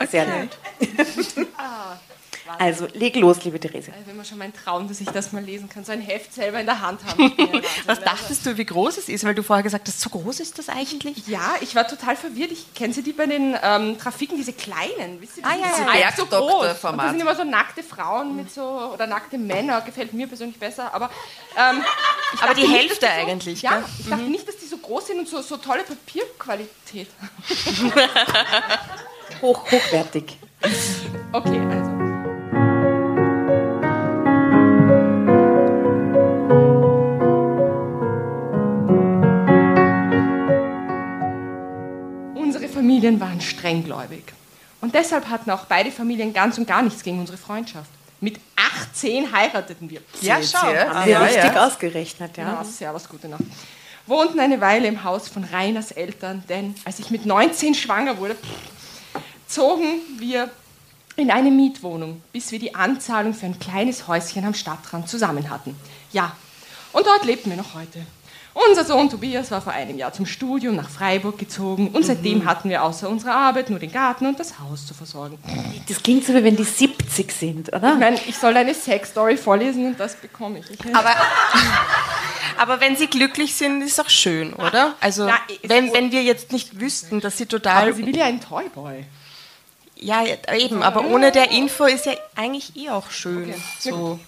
sehr leid. [LAUGHS] [LAUGHS] Also, leg los, liebe Therese. Das ist immer schon mein Traum, dass ich das mal lesen kann. So ein Heft selber in der Hand haben. [LAUGHS] Ja. Was dachtest du, wie groß es ist? Weil du vorher gesagt hast, so groß ist das eigentlich? Ja, ich war total verwirrt. Ich kenne sie die bei den ähm, Trafiken, diese kleinen, wisst ihr? die Ah, ja, sind ja. halb so groß. Und da sind immer so nackte Frauen mit so, oder nackte Männer, gefällt mir persönlich besser, aber ähm, ich Aber die nicht, Hälfte dass die so, eigentlich, Ja, gell? Mhm. ich dachte nicht, dass die so groß sind und so, so tolle Papierqualität. [LAUGHS] Hoch, hochwertig. Okay, also. Familien waren strenggläubig. Und deshalb hatten auch beide Familien ganz und gar nichts gegen unsere Freundschaft. Mit 18 heirateten wir. Ja, schau. Haben wir Ja, richtig ja. ausgerechnet, ja. Ja, servus, gute Nacht. Wohnten eine Weile im Haus von Reiners Eltern, denn als ich mit 19 schwanger wurde, zogen wir in eine Mietwohnung, bis wir die Anzahlung für ein kleines Häuschen am Stadtrand zusammen hatten. Ja, und dort lebten wir noch heute. Unser Sohn Tobias war vor einem Jahr zum Studium nach Freiburg gezogen und seitdem hatten wir außer unserer Arbeit nur den Garten und das Haus zu versorgen. Das klingt so, wie wenn die 70 sind, oder? Ich meine, ich soll eine Sexstory vorlesen und das bekomme ich. ich Aber, [LAUGHS] aber wenn sie glücklich sind, ist auch schön, oder? Also, ist wenn, wenn wir jetzt nicht wüssten, dass sie total. aber sie will ja einen Toyboy. ja, eben, aber ohne der Info ist ja eigentlich eh auch schön. So.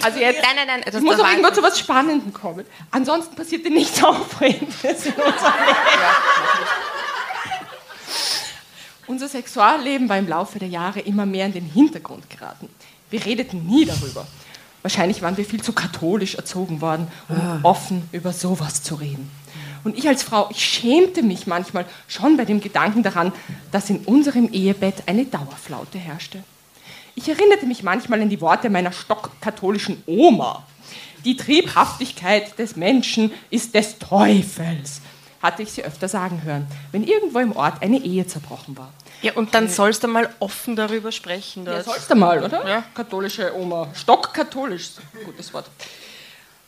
Also jetzt, Nein, nein, nein. Das, ich muss auch irgendwo zu was Spannendem kommen. Ansonsten passierte nichts Aufregendes in unserem [LAUGHS] Leben. Unser Sexualleben war im Laufe der Jahre immer mehr in den Hintergrund geraten. Wir redeten nie darüber. Wahrscheinlich waren wir viel zu katholisch erzogen worden, um offen über sowas zu reden. Und ich als Frau, ich schämte mich manchmal schon bei dem Gedanken daran, dass in unserem Ehebett eine Dauerflaute herrschte. Ich erinnerte mich manchmal an die Worte meiner stockkatholischen Oma. Die Triebhaftigkeit des Menschen ist des Teufels, hatte ich sie öfter sagen hören, wenn irgendwo im Ort eine Ehe zerbrochen war. Ja, und dann sollst du mal offen darüber sprechen. Ja, Das. sollst du mal, oder? Ja. Katholische Oma. Stockkatholisch, gutes Wort.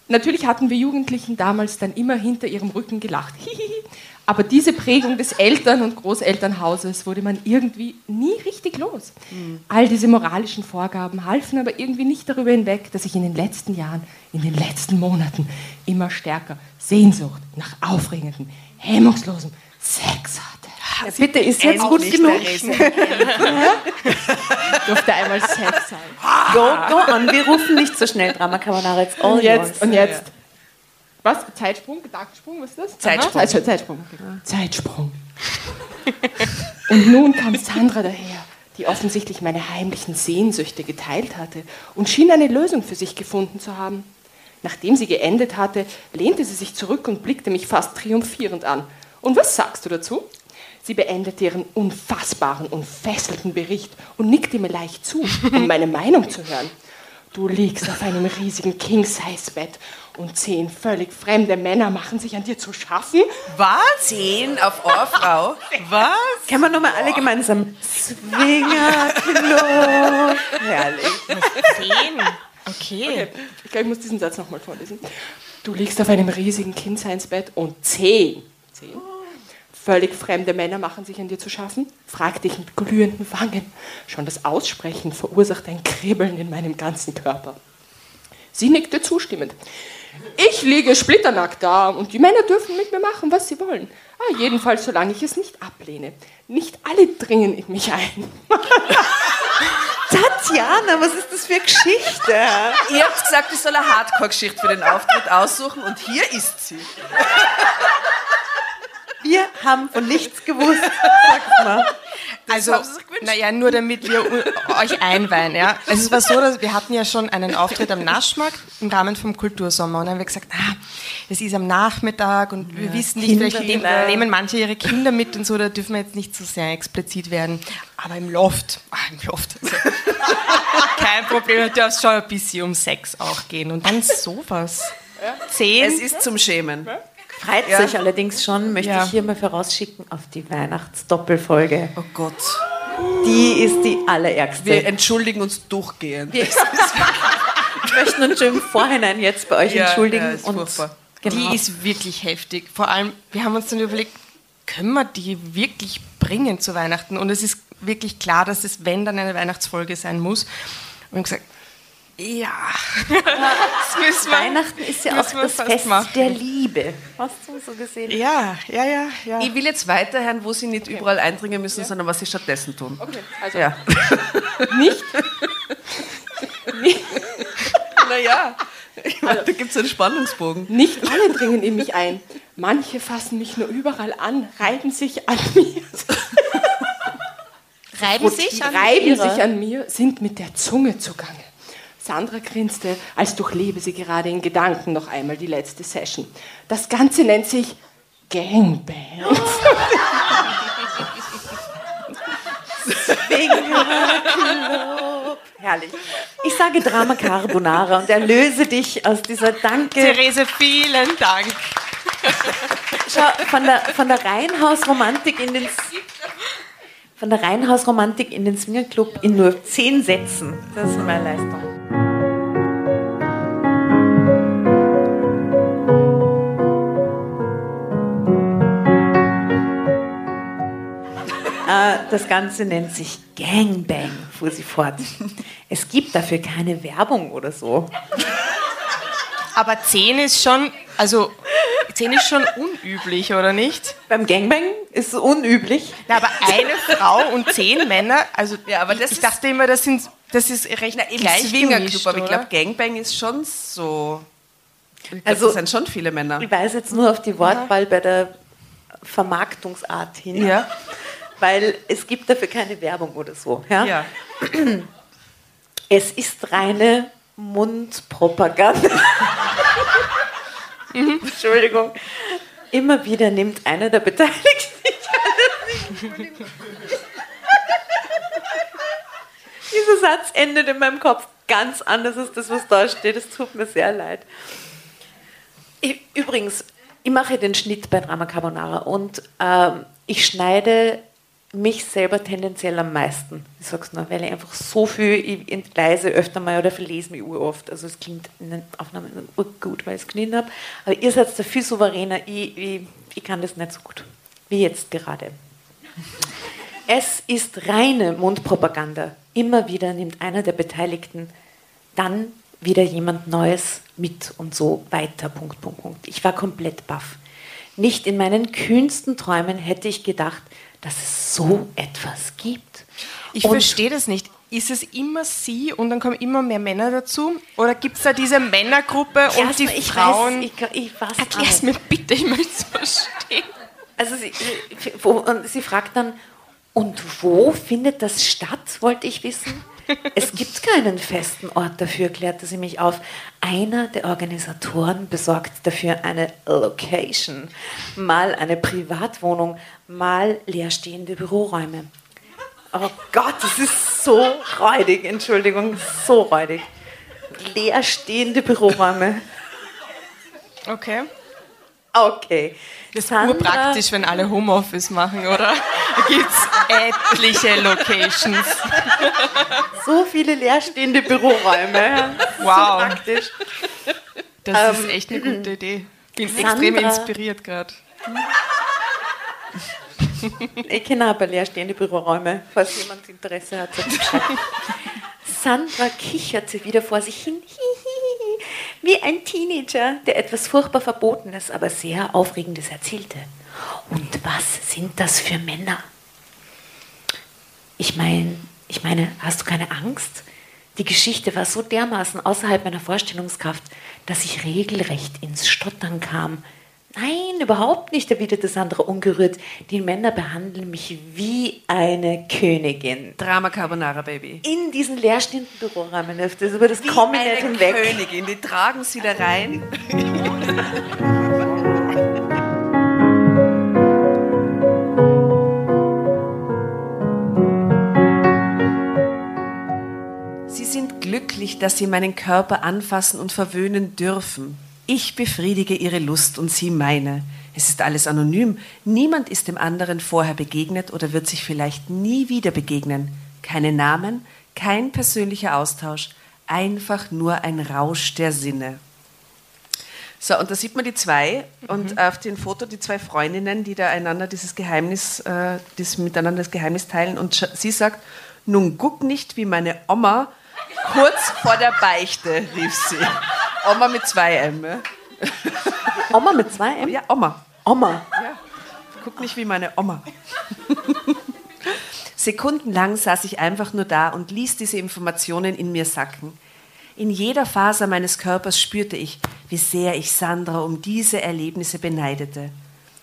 Natürlich hatten wir Jugendlichen damals dann immer hinter ihrem Rücken gelacht. Aber diese Prägung des Eltern- und Großelternhauses wurde man irgendwie nie richtig los. All diese moralischen Vorgaben halfen aber irgendwie nicht darüber hinweg, dass ich in den letzten Jahren, in den letzten Monaten immer stärker Sehnsucht nach aufregendem, hemmungslosem Sex hatte. Ja, bitte, ist jetzt gut genug. [LAUGHS] Durfte einmal Sex sein. Go, go on, wir rufen nicht so schnell Drama Carbonara. Und jetzt, und jetzt. Was? Zeitsprung? Gedankensprung? Was ist das? Zeitsprung. Aha, Zeit- Zeitsprung. Okay. Zeitsprung. [LAUGHS] und nun kam Sandra daher, die offensichtlich meine heimlichen Sehnsüchte geteilt hatte und schien eine Lösung für sich gefunden zu haben. Nachdem sie geendet hatte, lehnte sie sich zurück und blickte mich fast triumphierend an. Und was sagst du dazu? Sie beendete ihren unfassbaren und fesselnden Bericht und nickte mir leicht zu, um meine Meinung zu hören. Du liegst auf einem riesigen King-Size-Bett und zehn völlig fremde Männer machen sich an dir zu schaffen. Was? Zehn auf eure Frau? [LAUGHS] Was? Können wir nochmal alle gemeinsam Swinger Club. Herrlich. Zehn? Okay. Ich glaube, ich muss diesen Satz nochmal vorlesen. Du liegst auf einem riesigen King-Size-Bett und zehn, zehn völlig fremde Männer machen sich an dir zu schaffen? fragte ich mit glühenden Wangen. Schon das Aussprechen verursacht ein Kribbeln in meinem ganzen Körper. Sie nickte zustimmend. Ich liege splitternackt da und die Männer dürfen mit mir machen, was sie wollen. Ah, jedenfalls, solange ich es nicht ablehne. Nicht alle dringen in mich ein. [LAUGHS] Tatjana, was ist das für eine Geschichte? Ihr habt gesagt, ich soll eine Hardcore-Geschichte für den Auftritt aussuchen und hier ist sie. [LAUGHS] Wir haben von nichts gewusst. [LAUGHS] Sag mal. Also, naja, nur damit wir euch einweihen. Ja? Also es war so, dass wir hatten ja schon einen Auftritt am Naschmarkt im Rahmen vom Kultursommer und dann haben wir gesagt, ah, es ist am Nachmittag und wir wissen nicht, Kinder vielleicht nehmen, nehmen manche ihre Kinder mit und so, da dürfen wir jetzt nicht so sehr explizit werden. Aber im Loft, ah, im Loft, also, [LAUGHS] kein Problem, da darf es schon ein bisschen um Sex auch gehen und dann sowas. Zehn? Es ist zum Schämen. Freut Ja. euch allerdings schon, möchte Ja. ich hier mal vorausschicken, auf die Weihnachtsdoppelfolge. Oh Gott. Die ist die allerärgste. Wir entschuldigen uns durchgehend. Wir möchten uns schon im Vorhinein jetzt bei euch Ja, entschuldigen. ja, ist und furchtbar. genau. Die ist wirklich heftig. Vor allem, wir haben uns dann überlegt, können wir die wirklich bringen zu Weihnachten? Und es ist wirklich klar, dass es, wenn dann eine Weihnachtsfolge sein muss. Und gesagt, ja, [LAUGHS] wir. Weihnachten ist ja auch das fast Fest machen. der Liebe. Hast du so gesehen? Ja, ja, ja, ja. Ich will jetzt weiterhören, wo sie nicht überall eindringen müssen, sondern was sie stattdessen tun. Okay, also Ja. [LAUGHS] nicht [LAUGHS] Naja, ich meine, da gibt es einen Spannungsbogen. Nicht alle dringen in mich ein. Manche fassen mich nur überall an, reiben sich an mir. Reiben sich an reiben sich an mir, sind mit der Zunge zugange. Sandra grinste, als durchlebe sie gerade in Gedanken noch einmal die letzte Session. Das Ganze nennt sich Gangbang. Herrlich. Ich sage Drama Carbonara und erlöse dich aus dieser Danke. Therese, vielen Dank. Schau, von der, von der Reihenhausromantik in den von der Reihenhausromantik in den Swingerclub in nur zehn Sätzen. Das ist meine Leistung. Das Ganze nennt sich Gangbang, fuhr sie fort. Es gibt dafür keine Werbung oder so. Aber 10 ist schon, also 10 ist schon unüblich, oder nicht? Beim Gangbang ist es unüblich. Na, aber eine Frau und 10 Männer, also Ja, aber ich, das ich ist- dachte immer, das, sind, das ist recht Na, im gleich gemischt, aber ich glaube, Gangbang ist schon so. Ich glaub, Also- das sind schon viele Männer. Ich weise jetzt nur auf die Wortwahl bei der Vermarktungsart hin. Ja. Weil es gibt dafür keine Werbung oder so. Ja? Ja. Es ist reine Mundpropaganda. [LAUGHS] Mhm. Entschuldigung. Immer wieder nimmt einer der Beteiligten. Dieser Satz endet in meinem Kopf ganz anders als das, was da steht. Es tut mir sehr leid. Ich, übrigens, ich mache den Schnitt bei Drama Carbonara und ähm, ich schneide mich selber tendenziell am meisten. Ich sag's nur, weil ich einfach so viel, ich entgleise öfter mal oder verlese mich uroft. Also es klingt in den Aufnahmen gut, weil ich es geschnitten habe. Aber ihr seid da viel souveräner. Ich, ich, ich kann das nicht so gut. Wie jetzt gerade. [LAUGHS] Es ist reine Mundpropaganda. Immer wieder nimmt einer der Beteiligten dann wieder jemand Neues mit und so weiter. Punkt, Punkt, Punkt. Ich war komplett baff. Nicht in meinen kühnsten Träumen hätte ich gedacht, dass es so etwas gibt. Ich verstehe das nicht. Ist es immer sie und dann kommen immer mehr Männer dazu? Oder gibt es da diese Männergruppe und Erst die mal, ich Frauen? Weiß, ich, ich weiß Erklär es auch. mir bitte, ich möchte es verstehen. Also sie, wo, sie fragt dann, und wo findet das statt, wollte ich wissen. Es gibt keinen festen Ort dafür, klärte sie mich auf. Einer der Organisatoren besorgt dafür eine Location, mal eine Privatwohnung, mal leerstehende Büroräume. Oh Gott, das ist so räudig, Entschuldigung, so räudig. Leerstehende Büroräume. Okay. Okay. Das ist urpraktisch, wenn alle Homeoffice machen, oder? Da gibt es etliche Locations. So viele leerstehende Büroräume. [LAUGHS] Wow. So praktisch. Das ist echt eine gute Idee. Bin Sandra- extrem inspiriert gerade. Ich kenne aber leerstehende Büroräume, falls jemand Interesse hat. [LAUGHS] Sandra kicherte wieder vor sich hin, hihihi, wie ein Teenager, der etwas furchtbar Verbotenes, aber sehr Aufregendes erzählte. Und was sind das für Männer? Ich meine, ich meine, hast du keine Angst? Die Geschichte war so dermaßen außerhalb meiner Vorstellungskraft, dass ich regelrecht ins Stottern kam. Nein, überhaupt nicht, erwiderte Sandra ungerührt. Die Männer behandeln mich wie eine Königin. Drama Carbonara Baby. In diesen leerstehenden Büroräumen, das über das komme ich nicht Eine hinweg. Königin, die tragen sie da rein. Sie sind glücklich, dass sie meinen Körper anfassen und verwöhnen dürfen. Ich befriedige ihre Lust und sie meine. Es ist alles anonym. Niemand ist dem anderen vorher begegnet oder wird sich vielleicht nie wieder begegnen. Keine Namen, kein persönlicher Austausch, einfach nur ein Rausch der Sinne. So, und da sieht man die zwei und auf dem Foto die zwei Freundinnen, die da einander dieses Geheimnis, äh, das miteinander das Geheimnis teilen. Und sie sagt, nun guck nicht wie meine Oma kurz vor der Beichte, rief sie. Oma mit zwei M. Ja, Oma mit zwei M? ja Oma. Oma. Guck nicht wie meine Oma. Sekundenlang saß ich einfach nur da und ließ diese Informationen in mir sacken. In jeder Faser meines Körpers spürte ich, wie sehr ich Sandra um diese Erlebnisse beneidete.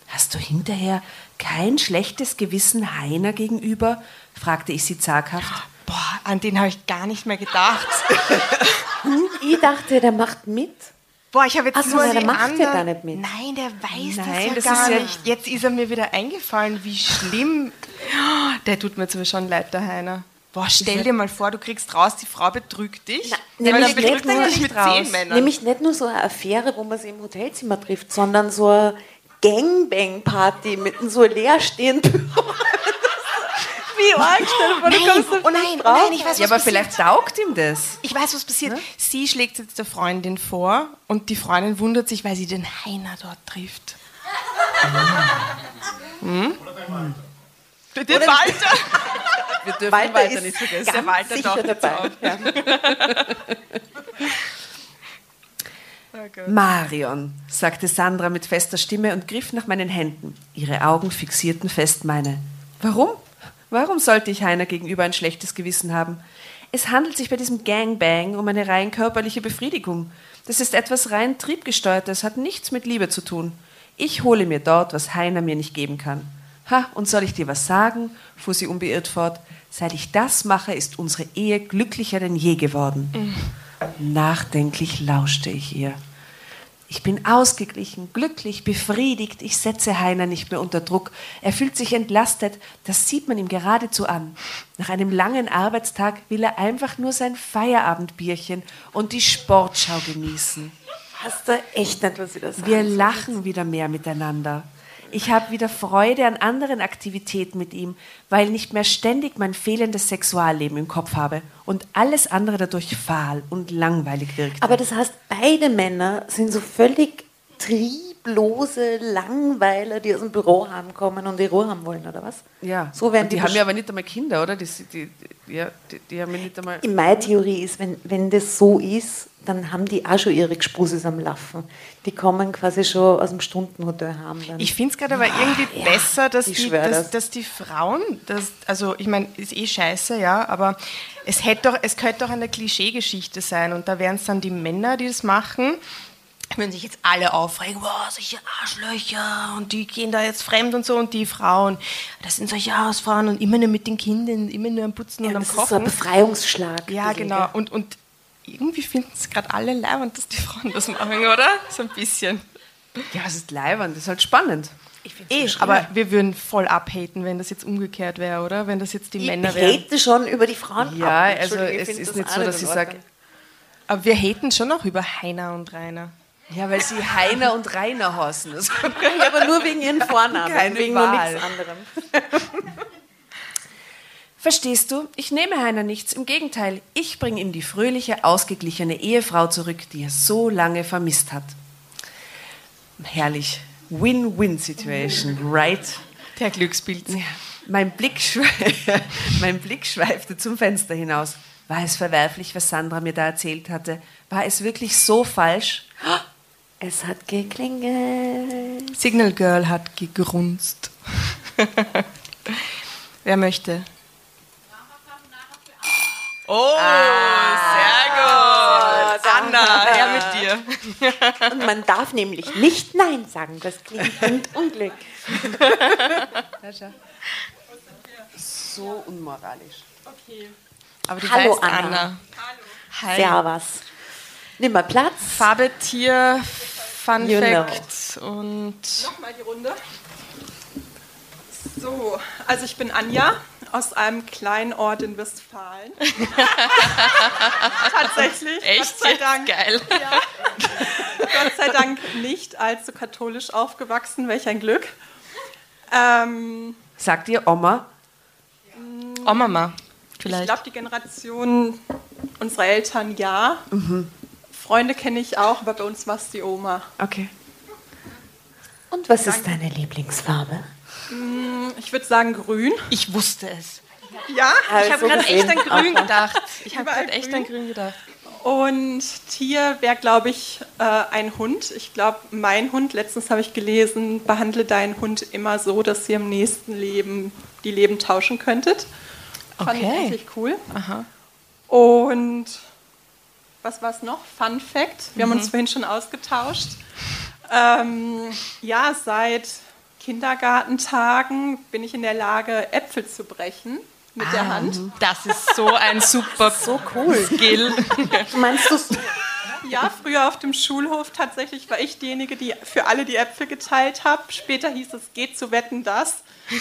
Hast du hinterher kein schlechtes Gewissen Heiner gegenüber? fragte ich sie zaghaft. Boah, an den habe ich gar nicht mehr gedacht. [LAUGHS] Ich dachte, der macht mit. Boah, ich habe jetzt Ach so, nur nein, der macht ja anderen- gar nicht mit. Nein, der weiß Nein, das das ja gar ist ja- nicht. Jetzt ist er mir wieder eingefallen, wie schlimm. [GASPS] Der tut mir zwar schon leid, der Heiner. Boah, stell dir mal vor, du kriegst raus, die Frau betrügt dich. Na, nämlich betrügt nicht nur- dich nicht mit raus. zehn Männern. Nämlich nicht nur so eine Affäre, wo man sie im Hotelzimmer trifft, sondern so eine Gangbang-Party mit so leerstehenden. [LAUGHS] Wie arg, stell vor, du Nein, kommst oh nein, nicht oh drauf. nein, ich weiß, Ja, aber passiert. vielleicht taugt ihm das. Ich weiß, was passiert. Sie schlägt jetzt der Freundin vor und die Freundin wundert sich, weil sie den Heiner dort trifft. Den Walter. [LAUGHS] Wir dürfen Walter, Walter ist nicht vergessen. ganz Walter sicher dabei. Ja. Marion, sagte Sandra mit fester Stimme und griff nach meinen Händen. Ihre Augen fixierten fest meine. Warum? Warum sollte ich Heiner gegenüber ein schlechtes Gewissen haben? Es handelt sich bei diesem Gangbang um eine rein körperliche Befriedigung. Das ist etwas rein triebgesteuertes, hat nichts mit Liebe zu tun. Ich hole mir dort, was Heiner mir nicht geben kann. Ha, und soll ich dir was sagen? fuhr sie unbeirrt fort. Seit ich das mache, ist unsere Ehe glücklicher denn je geworden. Nachdenklich lauschte ich ihr. Ich bin ausgeglichen, glücklich, befriedigt. Ich setze Heiner nicht mehr unter Druck. Er fühlt sich entlastet. Das sieht man ihm geradezu an. Nach einem langen Arbeitstag will er einfach nur sein Feierabendbierchen und die Sportschau genießen. Hast du echt nicht, was ich das Wir lachen wieder mehr miteinander. Ich habe wieder Freude an anderen Aktivitäten mit ihm, weil nicht mehr ständig mein fehlendes Sexualleben im Kopf habe und alles andere dadurch fahl und langweilig wirkt. Aber das heißt, beide Männer sind so völlig trieblose Langweiler, die aus dem Büro heimkommen und die Ruhe haben wollen, oder was? ja, So werden und die, die haben ja aber nicht einmal Kinder, oder? Die, die, die, ja, die, haben ja nicht einmal. Meine Theorie ist, wenn, wenn das so ist, dann haben die auch schon ihre Gspusis am Laufen. Die kommen quasi schon aus dem Stundenhotel haben. Dann. Ich finde es gerade aber irgendwie ja, besser, dass ich die, dass, das. dass die Frauen, das, also ich meine, ist eh scheiße, ja, aber es, hätte doch, es könnte doch eine Klischeegeschichte sein und da wären es dann die Männer, die das machen. Würden sich jetzt alle aufregen, boah, solche Arschlöcher und die gehen da jetzt fremd und so und die Frauen, das sind solche Hausfrauen und immer nur mit den Kindern, immer nur am Putzen ja, und am das ist so ein Kochen. Befreiungsschlag. Ja, genau. Und, und irgendwie finden es gerade alle leibend, dass die Frauen das machen, oder? So ein bisschen. Ja, es ist leibend, das ist halt spannend. Eh, aber wir würden voll abhaten, wenn das jetzt umgekehrt wäre, oder? Wenn das jetzt die Männer ich wären. hate schon über die Frauen Ja, ab. also ich es ist nicht auch so, dass ich sage. Aber wir haten schon noch über Heiner und Rainer. Ja, weil sie Heiner und Rainer heißen. [LAUGHS] Ja, aber nur wegen ihren Vornamen, Keine wegen Wahl. nur nichts anderem. [LAUGHS] Verstehst du? Ich nehme Heiner nichts. Im Gegenteil, ich bringe ihm die fröhliche, ausgeglichene Ehefrau zurück, die er so lange vermisst hat. Herrlich. Win-win-Situation, right? Der Glückspilz. Ja. Mein, Blick [LAUGHS] mein Blick schweifte zum Fenster hinaus. War es verwerflich, was Sandra mir da erzählt hatte? War es wirklich so falsch? Es hat geklingelt. Signal Girl hat gegrunzt. [LAUGHS] Wer möchte? Oh, sehr gut. Anna, her mit dir. [LAUGHS] Und man darf nämlich nicht Nein sagen, das klingt Unglück. [LAUGHS] So unmoralisch. Aber du Hallo, Anna. Anna. Hi. Servus. Nimm mal Platz. Farbe, Tier, Fun You know. Fact und Nochmal die Runde. So, also ich bin Anja aus einem kleinen Ort in Westfalen. [LAUGHS] Tatsächlich. echt Gott sei Dank. geil. Gott sei Dank nicht allzu katholisch aufgewachsen. Welch ein Glück. Ähm, Sagt ihr Oma? Oh Mama, ich vielleicht. glaube, die Generation unserer Eltern ja. Freunde kenne ich auch, aber bei uns war es die Oma. Okay. Und was ist deine Lieblingsfarbe? Ich würde sagen grün. ich wusste es. Ja. Ich habe so gerade echt an Grün gedacht. Ich habe gerade echt grün. an Grün gedacht. Und Tier wäre, glaube ich, äh, ein Hund. Ich glaube, mein Hund, letztens habe ich gelesen, behandle deinen Hund immer so, dass ihr im nächsten Leben die Leben tauschen könntet. Fand ich Okay. eigentlich cool. Aha. Und was war es noch? Fun Fact. Wir haben uns vorhin schon ausgetauscht. Ähm, ja, seit Kindergartentagen bin ich in der Lage, Äpfel zu brechen mit der Hand. Das ist so ein [LAUGHS] super so cool. Skill. Meinst du Ja, früher auf dem Schulhof tatsächlich war ich diejenige, die für alle die Äpfel geteilt habe. Später hieß es, geht zu wetten das. [LAUGHS]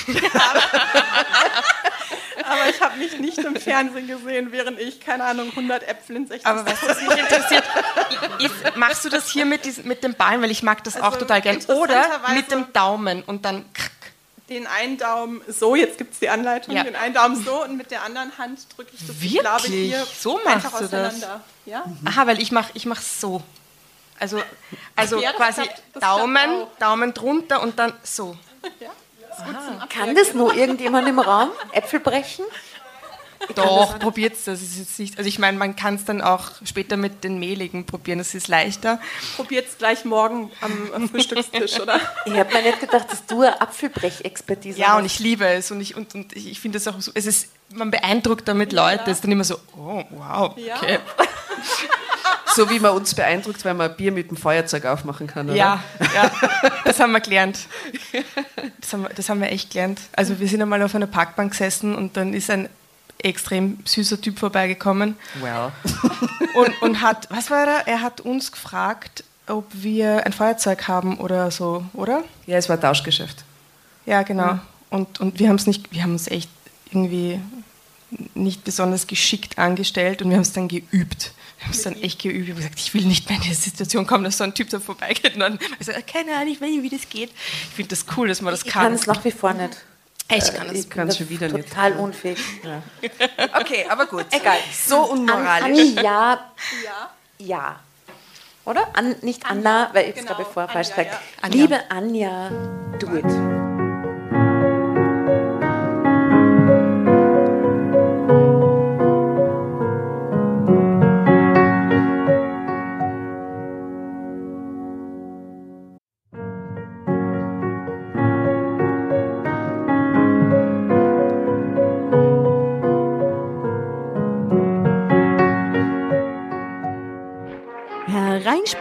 Aber ich habe mich nicht im Fernsehen gesehen, während ich, keine Ahnung, 100 Äpfel in 60 Aber was mich interessiert, ist, machst du das hier mit, diesem, mit dem Ballen, weil ich mag das auch Also total gern, oder mit dem Daumen und dann den einen Daumen so, jetzt gibt es die Anleitung, Ja. den einen Daumen so und mit der anderen Hand drücke ich das, Wirklich? glaube ich, hier So machst einfach du das? Ja? Aha, weil ich mache ich mach so. Also, also Ja, quasi klappt- Daumen, auch. Daumen drunter und dann so. [LAUGHS] Ja. Kann das nur irgendjemand im Raum? Äpfel brechen? Doch, probiert es. Das ist jetzt nicht. Also ich meine, man kann es dann auch später mit den mehligen probieren. Das ist leichter. Probiert es gleich morgen am, am Frühstückstisch, oder? Ich habe mir nicht gedacht, dass du eine Apfelbrech-Expertise Ja, hast. und ich liebe es und ich und, und ich, ich finde es auch so. Es ist, man beeindruckt damit Leute. Es ist dann immer so, oh wow, Ja. [LAUGHS] So wie man uns beeindruckt, weil man Bier mit dem Feuerzeug aufmachen kann, oder? Ja, ja, das haben wir gelernt. Das haben, wir, das haben wir echt gelernt. Also wir sind einmal auf einer Parkbank gesessen und dann ist ein extrem süßer Typ vorbeigekommen Well. und, und hat, was war er? Er hat uns gefragt, ob wir ein Feuerzeug haben oder so, oder? Ja, es war ein Tauschgeschäft. Ja, genau. Und, und wir haben es nicht, wir haben uns echt irgendwie nicht besonders geschickt angestellt und wir haben es dann geübt. Wir haben es dann echt geübt. Ich habe gesagt, ich will nicht mehr in diese Situation kommen, dass so ein Typ da vorbeigeht. Und dann habe ich gesagt, keine Ahnung, ich weiß nicht, wie das geht. Ich finde das cool, dass man das ich kann. kann es nach wie vor nicht. Echt, kann das. Ich kann es schon wieder nicht. Total unfähig. [LAUGHS] Okay, aber gut. Egal. So An, unmoralisch. Anja, ja. Ja. Oder? An, nicht Anna, weil ich es genau, glaube ich vorher falsch Anja, gesagt. ja. Anja. Liebe Anja, do it.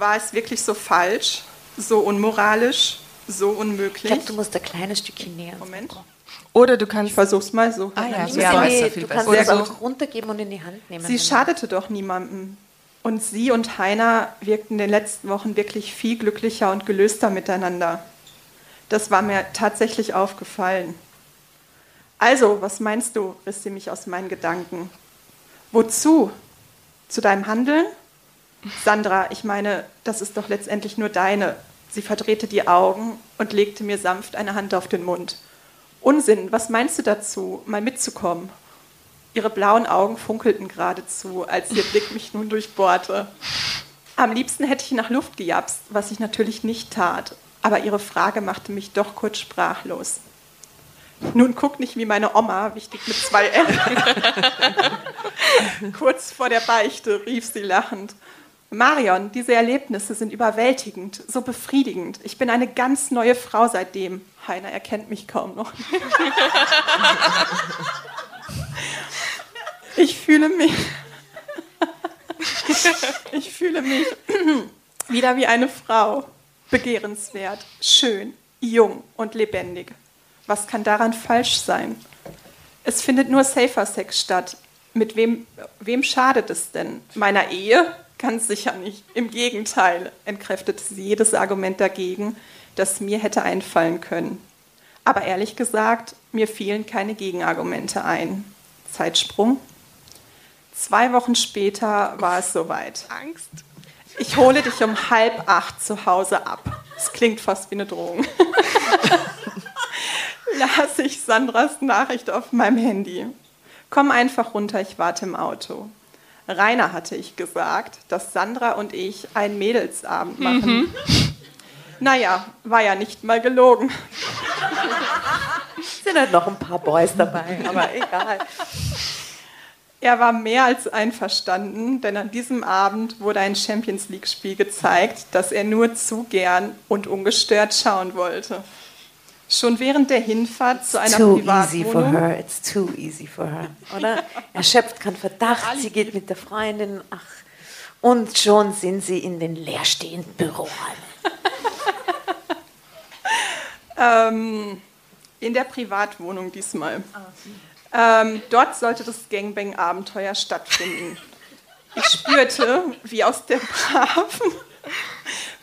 War es wirklich so falsch, so unmoralisch, so Ich unmöglich? glaube, du musst ein kleines Stückchen näher. Moment. Oder du kannst. Ich versuch's mal so. Ah ja, in besser, die, viel du kannst Oder auch runtergeben und in die Hand nehmen. Sie schadete doch niemandem. Und sie und Heiner wirkten in den letzten Wochen wirklich viel glücklicher und gelöster miteinander. Das war mir tatsächlich aufgefallen. Also, was meinst du, riss sie mich aus meinen Gedanken. Wozu? Zu deinem Handeln? Sandra, ich meine, das ist doch letztendlich nur deine. Sie verdrehte die Augen und legte mir sanft eine Hand auf den Mund. Unsinn, was meinst du dazu, mal mitzukommen? Ihre blauen Augen funkelten geradezu, als ihr Blick mich nun durchbohrte. Am liebsten hätte ich nach Luft gejapst, was ich natürlich nicht tat, aber ihre Frage machte mich doch kurz sprachlos. Nun guck nicht wie meine Oma, wichtig mit zwei L. [LAUGHS] kurz vor der Beichte rief sie lachend. Marion, diese Erlebnisse sind überwältigend, so befriedigend. Ich bin eine ganz neue Frau seitdem. Heiner erkennt mich kaum noch. [LAUGHS] Ich fühle mich. [LAUGHS] Ich fühle mich [CLEARS THROAT] wieder wie eine Frau. Begehrenswert, schön, jung und lebendig. Was kann daran falsch sein? Es findet nur Safer Sex statt. Mit wem, wem schadet es denn? Meiner Ehe? Ganz sicher nicht. Im Gegenteil, entkräftete sie jedes Argument dagegen, das mir hätte einfallen können. Aber ehrlich gesagt, mir fielen keine Gegenargumente ein. Zeitsprung. Zwei Wochen später war es soweit. Angst. Ich hole dich um halb acht zu Hause ab. Es klingt fast wie eine Drohung. [LAUGHS] Las ich Sandras Nachricht auf meinem Handy. Komm einfach runter, ich warte im Auto. Rainer hatte ich gesagt, dass Sandra und ich einen Mädelsabend machen. Naja, war ja nicht mal gelogen. [LAUGHS] sind halt noch ein paar Boys dabei, aber [LAUGHS] egal. Er war mehr als einverstanden, denn an diesem Abend wurde ein Champions League-Spiel gezeigt, das er nur zu gern und ungestört schauen wollte. Schon während der Hinfahrt zu einer too easy for her. It's too easy for her, oder? Er schöpft keinen Verdacht, sie geht mit der Freundin, ach, und schon sind sie in den leerstehenden Büroräumen. [LAUGHS] Ähm, in der Privatwohnung diesmal. Ähm, dort sollte das Gangbang-Abenteuer stattfinden. Ich spürte, wie aus der braven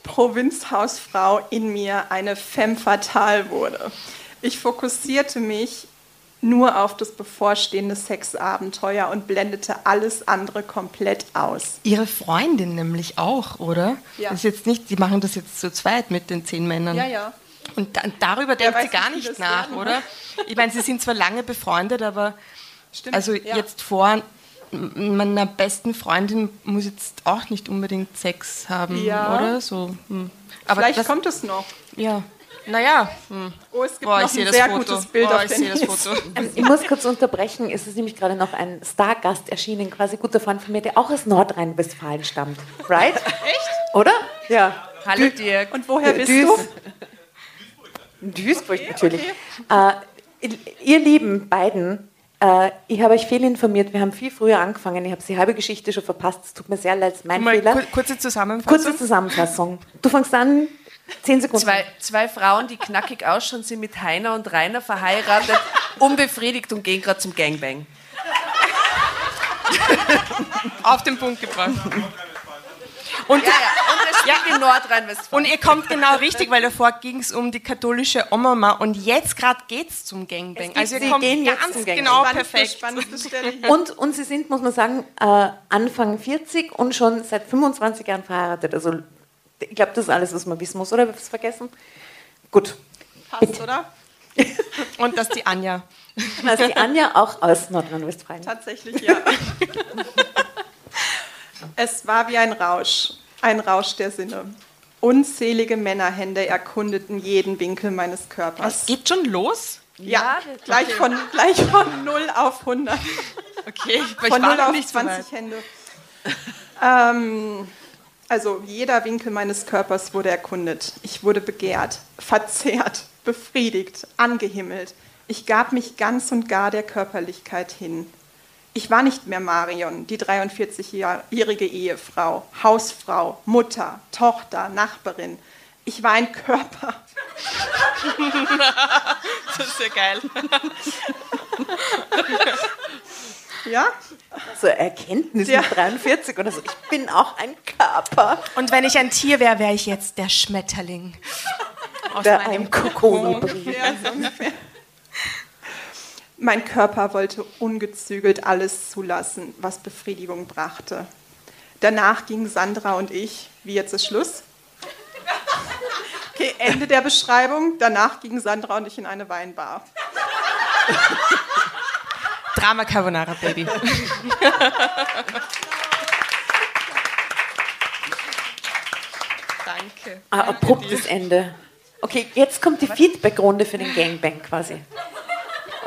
Provinzhausfrau in mir eine femme fatale wurde. Ich fokussierte mich nur auf das bevorstehende Sexabenteuer und blendete alles andere komplett aus. Ihre Freundin nämlich auch, oder? Ja. Das ist jetzt nicht, die machen das jetzt zu zweit mit den zehn Männern. ja. Und da, darüber denkt sie gar nicht nach, werden, oder? Ich meine, sie sind zwar lange befreundet, aber Stimmt. also ja. jetzt vor meiner besten Freundin muss jetzt auch nicht unbedingt Sex haben, Ja. oder? So. hm. Aber Vielleicht das, kommt es noch. ja. Naja, hm. Oh, es gibt Boah, noch ich sehe ein das sehr Foto. gutes Bild Boah, auf ich das. Foto. Ähm, Ich muss kurz unterbrechen, es ist nämlich gerade noch ein Stargast erschienen, quasi guter Freund von mir, der auch aus Nordrhein-Westfalen stammt. Right? [LAUGHS] Echt? Oder? Ja. Hallo Dirk. Und woher bist Duis- du? [LAUGHS] Duisburg natürlich. Äh, ihr lieben beiden, äh, ich habe euch fehlinformiert, wir haben viel früher angefangen, ich habe die halbe Geschichte schon verpasst, es tut mir sehr leid, es ist mein Mal Fehler. kur kurze Zusammenfassung. Kurze Zusammenfassung. Du fängst an, zehn Sekunden. Zwei, zwei Frauen, die knackig ausschauen, sind mit Heiner und Rainer verheiratet, [LAUGHS] unbefriedigt und gehen gerade zum Gangbang. Auf den Punkt gebracht. [LAUGHS] Und, Ja, ja. Und es spielt in Nordrhein-Westfalen. und ihr kommt genau richtig, weil davor ging es um die katholische Oma und jetzt gerade geht es zum Gangbang. Also ihr sie kommt gehen jetzt ganz zum Gangbang. genau Spannendste, perfekt. spannendste Stelle hier. Und, und sie sind, muss man sagen, äh, Anfang 40 und schon seit 25 Jahren verheiratet. Also ich glaube, das ist alles, was man wissen muss, oder? Habe ich was vergessen? Gut. Passt, oder? [LAUGHS] Und dass die Anja. Also die Anja auch aus Nordrhein-Westfalen. Tatsächlich, ja. [LAUGHS] es war wie ein Rausch, ein Rausch der Sinne. Unzählige Männerhände erkundeten jeden Winkel meines Körpers. Es geht schon los? Ja, gleich, von, gleich von 0 auf 100. Okay, ich Von war 0 noch auf nicht so 20 weit. Hände. ähm, also jeder Winkel meines Körpers wurde erkundet. Ich wurde begehrt, verzehrt, befriedigt, angehimmelt. Ich gab mich ganz und gar der Körperlichkeit hin. Ich war nicht mehr Marion, die 43-jährige Ehefrau, Hausfrau, Mutter, Tochter, Nachbarin. Ich war ein Körper. [LAUGHS] Das ist ja geil. [LAUGHS] Ja? So Erkenntnis Ja. mit 43 oder so. Ich bin auch ein Körper. Und wenn ich ein Tier wäre, wäre ich jetzt der Schmetterling. Aus Der meinem ein Kolibri. Ja, so ungefähr. Mein Körper wollte ungezügelt alles zulassen, was Befriedigung brachte. Danach gingen Sandra und ich, wie jetzt ist Schluss? Okay, Ende der Beschreibung. Danach gingen Sandra und ich in eine Weinbar. Drama Carbonara Baby. Danke. Ah, abruptes Ende. Okay, jetzt kommt die Feedback-Runde für den Gangbang quasi.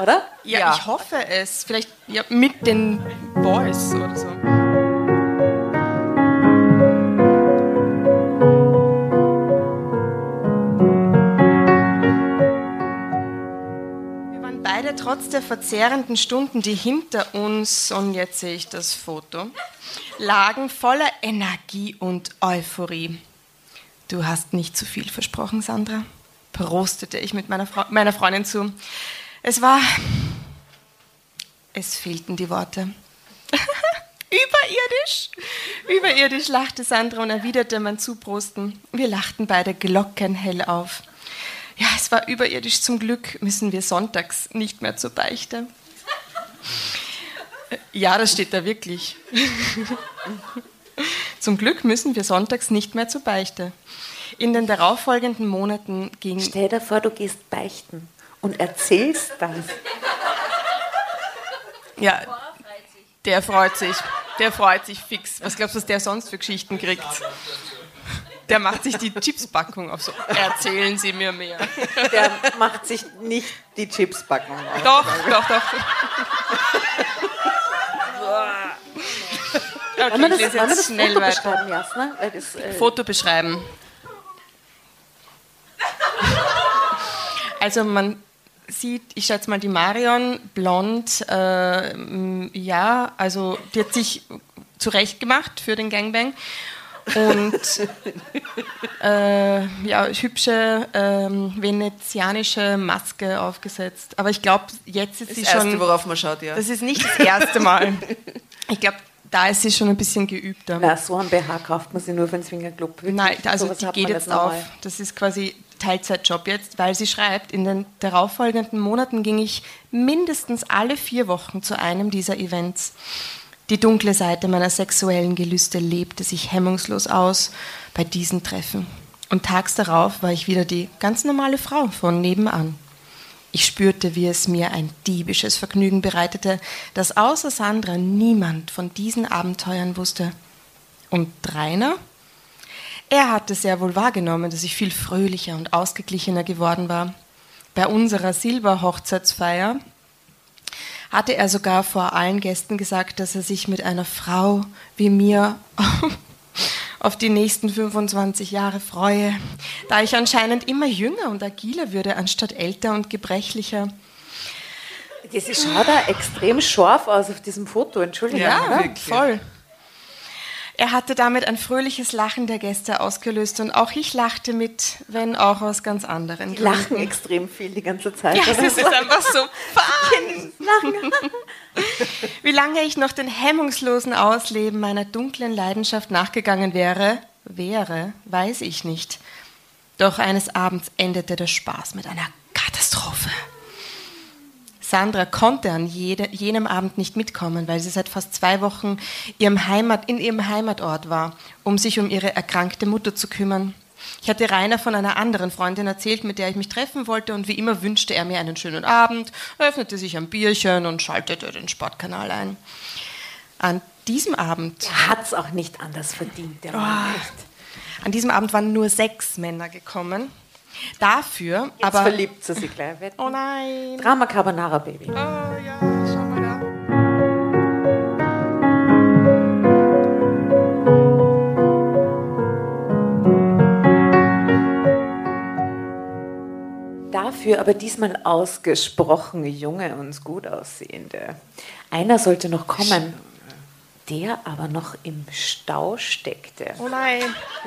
Oder? Ja, Ja. ich hoffe es. Vielleicht ja, mit den Boys oder so. Wir waren beide trotz der verzehrenden Stunden, die hinter uns, und jetzt sehe ich das Foto, lagen voller Energie und Euphorie. Du hast nicht zu viel versprochen, Sandra, prostete ich mit meiner, Frau, meiner Freundin zu. Es war es fehlten die Worte. [LAUGHS] Überirdisch! Überirdisch lachte Sandra und erwiderte mein Zuprosten. Wir lachten beide glockenhell auf. Ja, es war überirdisch. Zum Glück müssen wir sonntags nicht mehr zur Beichte. Ja, das steht da wirklich. [LAUGHS] Zum Glück müssen wir sonntags nicht mehr zur Beichte. In den darauffolgenden Monaten ging Stell dir vor, du gehst beichten und erzählst das. Ja, der freut sich. Der freut sich fix. Was glaubst du, was der sonst für Geschichten kriegt? Der macht sich die Chipspackung auf so. Erzählen Sie mir mehr. Der macht sich nicht die Chipspackung auf. Doch, doch, doch. Okay, Wollen wir ich das, wollen wir jetzt das schnell Foto weiter. beschreiben, Jasna? Weil das, äh, Foto beschreiben. Also man sieht, ich schätze mal die Marion, blond, äh, ja, also die hat sich zurecht gemacht für den Gangbang. Und [LAUGHS] äh, ja, hübsche ähm, venezianische Maske aufgesetzt. Aber ich glaube, jetzt ist Das sie Erste, schon. worauf man schaut, ja. Das ist nicht das erste Mal. Ich glaube, da ist sie schon ein bisschen geübter. Na, so ein BH kauft man sich nur für den Swingerclub. Wirklich. Nein, also die geht jetzt auf. Das ist quasi Teilzeitjob jetzt, weil sie schreibt, in den darauffolgenden Monaten ging ich mindestens alle vier Wochen zu einem dieser Events. Die dunkle Seite meiner sexuellen Gelüste lebte sich hemmungslos aus bei diesen Treffen. Und tags darauf war ich wieder die ganz normale Frau von nebenan. Ich spürte, wie es mir ein diebisches Vergnügen bereitete, dass außer Sandra niemand von diesen Abenteuern wusste. Und Rainer? Er hatte sehr wohl wahrgenommen, dass ich viel fröhlicher und ausgeglichener geworden war. Bei unserer Silberhochzeitsfeier hatte er sogar vor allen Gästen gesagt, dass er sich mit einer Frau wie mir [LAUGHS] auf die nächsten 25 Jahre freue, da ich anscheinend immer jünger und agiler würde, anstatt älter und gebrechlicher. Das ist- schaut da extrem scharf aus auf diesem Foto, Entschuldigung. Ja, voll. Er hatte damit ein fröhliches Lachen der Gäste ausgelöst und auch ich lachte mit, wenn auch aus ganz anderen Die lachen extrem viel die ganze Zeit. Ja, es ist einfach so [LAUGHS] fun. Wie lange ich noch den hemmungslosen Ausleben meiner dunklen Leidenschaft nachgegangen wäre, wäre, weiß ich nicht. Doch eines Abends endete der Spaß mit einer Katastrophe. Sandra konnte an jede, jenem Abend nicht mitkommen, weil sie seit fast zwei Wochen ihrem Heimat, in ihrem Heimatort war, um sich um ihre erkrankte Mutter zu kümmern. Ich hatte Rainer von einer anderen Freundin erzählt, mit der ich mich treffen wollte, und wie immer wünschte er mir einen schönen Abend, öffnete sich ein Bierchen und schaltete den Sportkanal ein. An diesem Abend Er hat es auch nicht anders verdient, der Mann. Echt. an diesem Abend waren nur sechs Männer gekommen. Dafür, Jetzt aber. verliebt sie sich gleich. Wetten? Oh nein. Drama Carbonara Baby. Oh ja, schau mal da. Dafür aber diesmal ausgesprochen junge und gut aussehende. Einer sollte noch kommen, der aber noch im Stau steckte. Oh nein.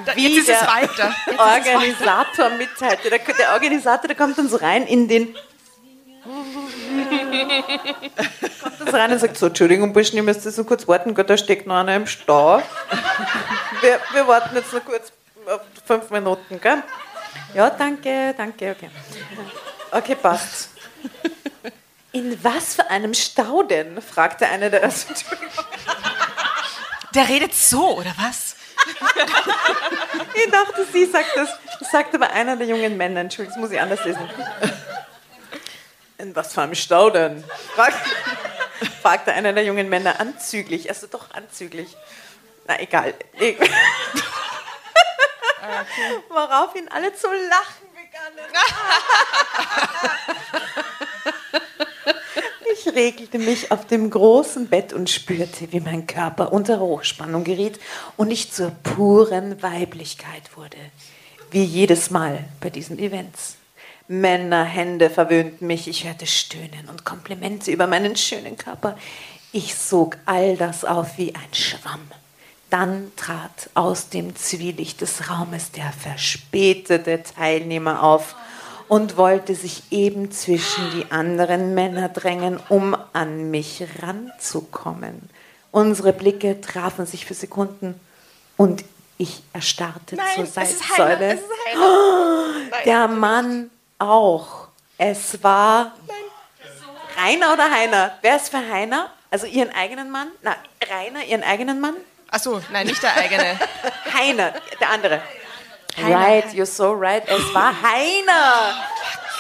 Da, Wie jetzt ist es der weiter. Organisator mitteilte. Der, der Organisator, der kommt so rein in den. [LAUGHS] kommt so rein und sagt: So, Entschuldigung, Burschen, ihr müsst so kurz warten, Gott, da steckt noch einer im Stau. Wir, wir warten jetzt noch kurz fünf Minuten, gell? Ja, danke, danke, okay. Okay, passt. In was für einem Stau denn? fragte einer der. Entschuldigung. [LAUGHS] Der redet so, oder was? Ich dachte, sie sagt das. Das sagt aber einer der jungen Männer. Entschuldigung, das muss ich anders lesen. In was für einem Stau denn? Frag, fragte einer der jungen Männer anzüglich. Also doch anzüglich. Na egal. Ich- Woraufhin alle zu lachen begannen. Ich regelte mich auf dem großen Bett und spürte, wie mein Körper unter Hochspannung geriet und ich zur puren Weiblichkeit wurde. Wie jedes Mal bei diesen Events. Männerhände verwöhnten mich, ich hörte Stöhnen und Komplimente über meinen schönen Körper. Ich sog all das auf wie ein Schwamm. Dann trat aus dem Zwielicht des Raumes der verspätete Teilnehmer auf und wollte sich eben zwischen die anderen Männer drängen, um an mich ranzukommen. Unsere Blicke trafen sich für Sekunden und ich erstarrte Nein, zur es ist Heiner, Salzsäule. es ist Heiner. [GASPS] Der Mann auch. Es war Rainer oder Heiner? Wer ist für Heiner? Also ihren eigenen Mann? Na, Rainer, ihren eigenen Mann? Achso, nein, nicht der eigene. [LAUGHS] Heiner, der andere. Right, you're so right. Es war Heiner.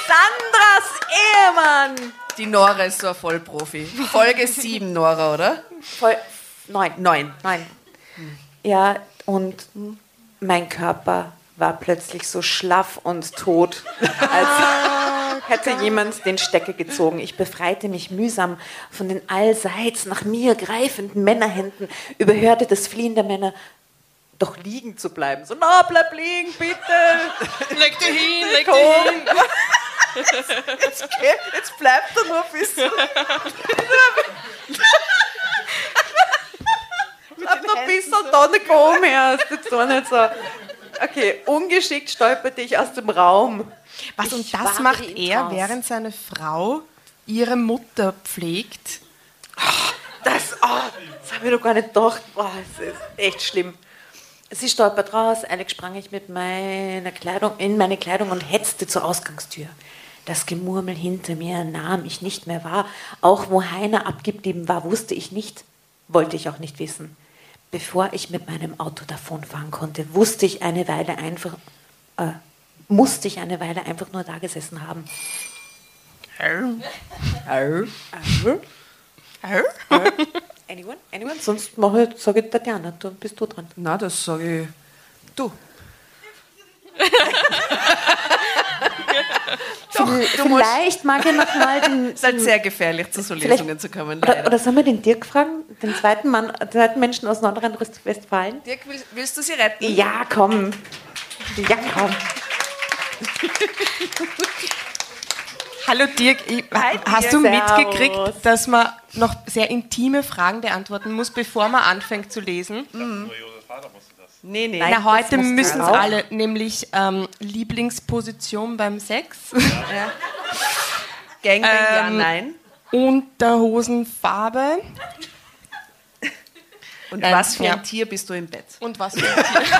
Sandras Ehemann. Die Nora ist so ein Vollprofi. Folge 7, Nora, oder? Voll, neun. Neun. Nein. Ja, und mein Körper war plötzlich so schlaff und tot, als hätte jemand den Stecker gezogen. Ich befreite mich mühsam von den allseits nach mir greifenden Männerhänden, überhörte das Fliehen der Männer, doch liegen zu bleiben. So, na, bleib liegen, bitte. leg dich hin, leg dich hin. [LAUGHS] Jetzt, geht, jetzt bleibt er nur ein bisschen. [LAUGHS] Bleib noch ein bisschen da nicht oben her. Ist jetzt doch nicht so. Okay, ungeschickt stolperte ich aus dem Raum. Was Ich und das macht er, während seine Frau ihre Mutter pflegt. Das, oh, das habe ich doch gar nicht gedacht. Boah, es ist echt schlimm. Sie stolpert raus, eilig sprang ich mit meiner Kleidung in meine Kleidung und hetzte zur Ausgangstür. Das Gemurmel hinter mir nahm ich nicht mehr wahr. Auch wo Heiner abgeblieben war, wusste ich nicht, wollte ich auch nicht wissen. Bevor ich mit meinem Auto davonfahren konnte, wusste ich eine Weile einfach, äh, musste ich eine Weile einfach nur da gesessen haben. Anyone? Anyone? Sonst mache ich, sage ich Tatjana, du bist du dran. Na, das sage ich. Du. [LAUGHS] Vielleicht mag ich noch mal den. Es ist halt sehr gefährlich, zu so Lesungen zu kommen. Oder, oder sollen wir den Dirk fragen? Den zweiten Mann, den zweiten Menschen aus Nordrhein-Westfalen? Dirk, willst, willst du sie retten? Ja, komm. Ja, komm. Hallo Dirk, ich, Hi, hast Dirk. du Servus. mitgekriegt, dass man noch sehr intime Fragen beantworten muss, bevor man anfängt zu lesen? Nee, nee. Nein, Na, das heute müssen es alle, nämlich ähm, Lieblingsposition beim Sex, Gangbang, ja, Ähm, nein. Unterhosenfarbe Und Nein, was für ja. ein Tier bist du im Bett? und was für ein Tier. [LAUGHS]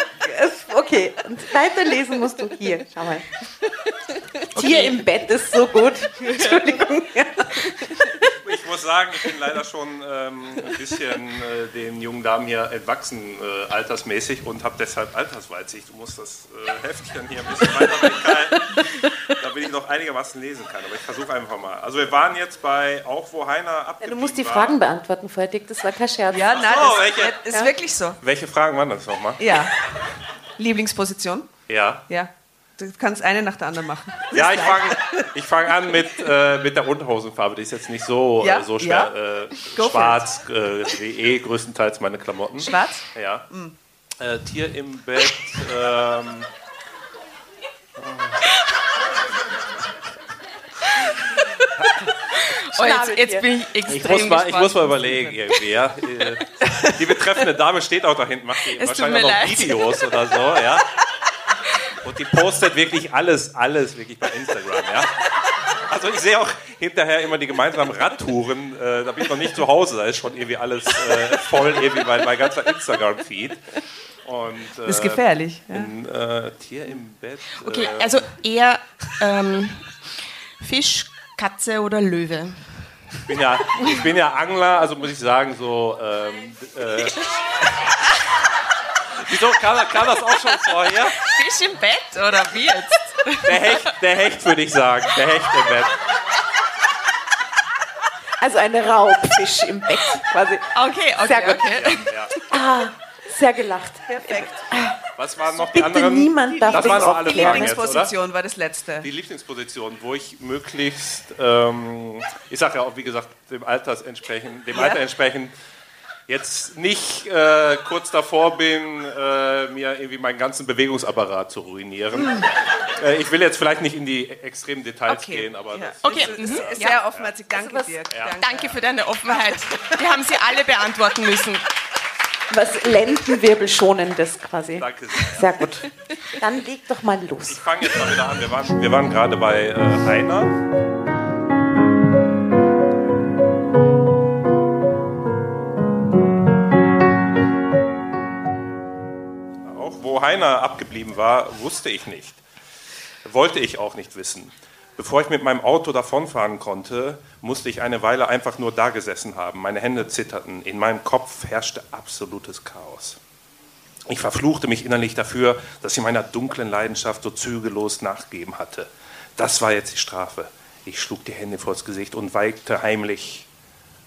[LAUGHS] Okay, und weiterlesen musst du hier. Schau mal. Tier im Bett ist so gut. [LAUGHS] Entschuldigung. Ich muss sagen, ich bin leider schon ähm, ein bisschen äh, den jungen Damen hier entwachsen, äh, altersmäßig, und habe deshalb Altersweitsicht. Du musst das äh, Heftchen hier ein bisschen weiter weghalten, [LAUGHS] damit ich noch einigermaßen lesen kann. Aber ich versuche einfach mal. Also wir waren jetzt bei auch wo Heiner Ja, abgeblieben du musst die war. Fragen beantworten, vorher, Dick. Das war kein Scherz. Ja, nein, so, das welche? ist Ja. wirklich so. Welche Fragen waren das nochmal? Ja. [LAUGHS] Lieblingsposition? Ja. Ja. Du kannst eine nach der anderen machen. [LAUGHS] Ja, ich fange ich fang an mit, äh, mit der Unterhosenfarbe. Die ist jetzt nicht so, Ja, äh, so schwer. ja. Äh, schwarz, äh, wie eh größtenteils meine Klamotten. Schwarz? Ja. Äh, Tier im Bett. Ähm, [LAUGHS] Oh, jetzt, jetzt bin ich extrem ich, muss mal, ich muss mal überlegen, irgendwie, ja. Äh, Die betreffende Dame steht auch da hinten, macht die wahrscheinlich auch noch leid. Videos oder so, ja. Und die postet wirklich alles, alles wirklich bei Instagram, ja. Also ich sehe auch hinterher immer die gemeinsamen Radtouren, äh, da bin ich noch nicht zu Hause, da ist schon irgendwie alles äh, voll, irgendwie mein, mein ganzer Instagram-Feed. Und, äh, Das ist gefährlich. Ja. ein, äh, Tier im Bett. Okay, äh, also eher ähm, Fisch, Katze oder Löwe? Ich, bin ja, ich bin ja Angler, also muss ich sagen, so. Ähm, äh, Wieso kam, kam das auch schon vorher? Fisch im Bett oder wie jetzt? Der Hecht, der Hecht würde ich sagen. Der Hecht im Bett. Also ein Raubfisch im Bett quasi. Okay, okay, Sehr gut. okay. Ja. Sehr gelacht. Perfekt. Was waren noch die Bitte anderen? niemand darf Das waren auch alle Die. Fragen jetzt? Lieblingsposition war das letzte. Die Lieblingsposition, wo ich möglichst, ähm, ich sage ja auch, wie gesagt, dem, Alters entsprechend, dem Alter entsprechend, jetzt nicht äh, kurz davor bin, äh, mir irgendwie meinen ganzen Bewegungsapparat zu ruinieren. äh, ich will jetzt vielleicht nicht in die extremen Details Okay. gehen, aber Ja. das, Okay, Das ist mhm. sehr offenherzig. Danke, was- Dirk. Ja. Danke. Danke für deine Offenheit. Wir haben sie alle beantworten müssen. Was Lendenwirbelschonendes quasi. danke sehr. Sehr gut. Dann [LAUGHS] leg doch mal Ich los. fange jetzt mal wieder an. Wir waren, wir waren gerade bei äh, Heiner. Auch wo Heiner abgeblieben war, wusste ich nicht. Wollte ich auch nicht wissen. Bevor ich mit meinem Auto davonfahren konnte, musste ich eine Weile einfach nur da gesessen haben. Meine Hände zitterten. In meinem Kopf herrschte absolutes Chaos. Ich verfluchte mich innerlich dafür, dass ich meiner dunklen Leidenschaft so zügellos nachgegeben hatte. Das war jetzt die Strafe. Ich schlug die Hände vors Gesicht und weinte heimlich,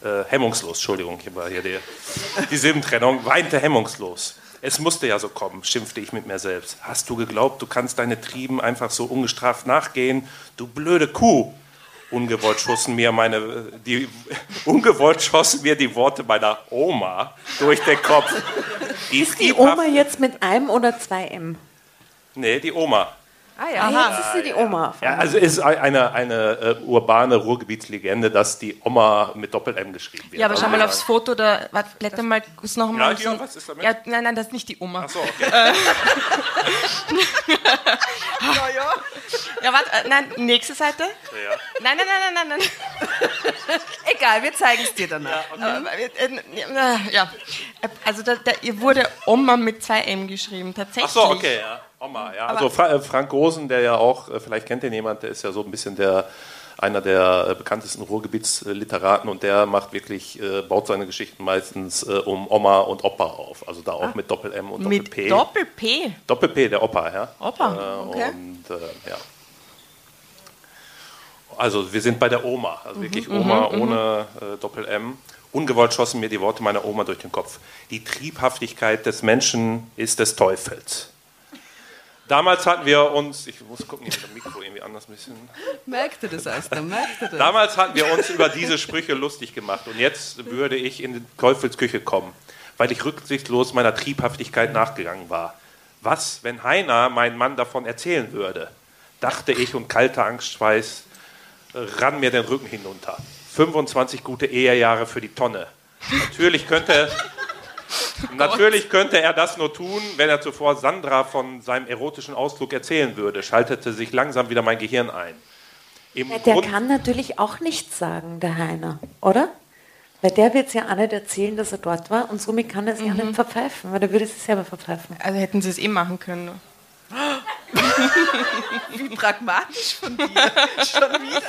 äh, hemmungslos, Entschuldigung, hier war hier die, die Silbentrennung, weinte hemmungslos. Es musste ja so kommen, schimpfte ich mit mir selbst. Hast du geglaubt, du kannst deine Trieben einfach so ungestraft nachgehen? Du blöde Kuh! Ungewollt schossen mir meine, die, [LAUGHS] ungewollt schossen mir die Worte meiner Oma durch den Kopf. Die Die Oma jetzt mit einem oder zwei M? Nee, die Oma. Ah ja. Ah, jetzt ist sie die Oma. Ja, also es ist eine, eine äh, urbane Ruhrgebietslegende, dass die Oma mit Doppel-M geschrieben wird. Ja, aber schau mal Also, aufs Foto, da, warte, blätter mal kurz noch mal. Ja, hier, was ist damit? Ja, nein, nein, das ist nicht die Oma. Ach so, okay. [LAUGHS] Ja, warte, äh, nein, nächste Seite. Ja. Nein, nein, nein, nein, nein, nein. [LAUGHS] Egal, wir zeigen es dir danach. Äh, äh, ja, also da, da, ihr wurde Oma mit zwei M geschrieben, tatsächlich. Ach so, okay, ja. Oma, ja. Also Fra äh, Frank Rosen, der ja auch, äh, vielleicht kennt den jemand, der ist ja so ein bisschen der einer der äh, bekanntesten Ruhrgebietsliteraten und der macht wirklich, äh, baut seine Geschichten meistens äh, um Oma und Opa auf. Also da auch mit Doppel-M und Mit Doppel-P. Doppel-P. Doppel-P, der Opa, ja. Opa, Äh, okay. Und äh, ja. Also wir sind bei der Oma, also wirklich Oma ohne äh, Doppel-M. Ungewollt schossen mir die Worte meiner Oma durch den Kopf. Die Triebhaftigkeit des Menschen ist des Teufels. Damals hatten wir uns, ich muss gucken, das Mikro irgendwie anders ein bisschen. Merkte das, Eisner, merkte das. Damals hatten wir uns über diese Sprüche lustig gemacht und jetzt würde ich in die Teufelsküche kommen, weil ich rücksichtslos meiner Triebhaftigkeit nachgegangen war. Was, wenn Heiner mein Mann davon erzählen würde? Dachte ich und kalter Angstschweiß rann mir den Rücken hinunter. 25 gute Ehejahre für die Tonne. Natürlich könnte, [LAUGHS] natürlich könnte er das nur tun, wenn er zuvor Sandra von seinem erotischen Ausflug erzählen würde, schaltete sich langsam wieder mein Gehirn ein. Im Ja, der Grund- kann natürlich auch nichts sagen, der Heiner, oder? Weil der wird es ja auch nicht erzählen, dass er dort war und somit kann er sich auch nicht verpfeifen, weil der würde sich selber verpfeifen. Also hätten sie es eh machen können. [LAUGHS] Wie pragmatisch von dir. [LAUGHS] Schon wieder.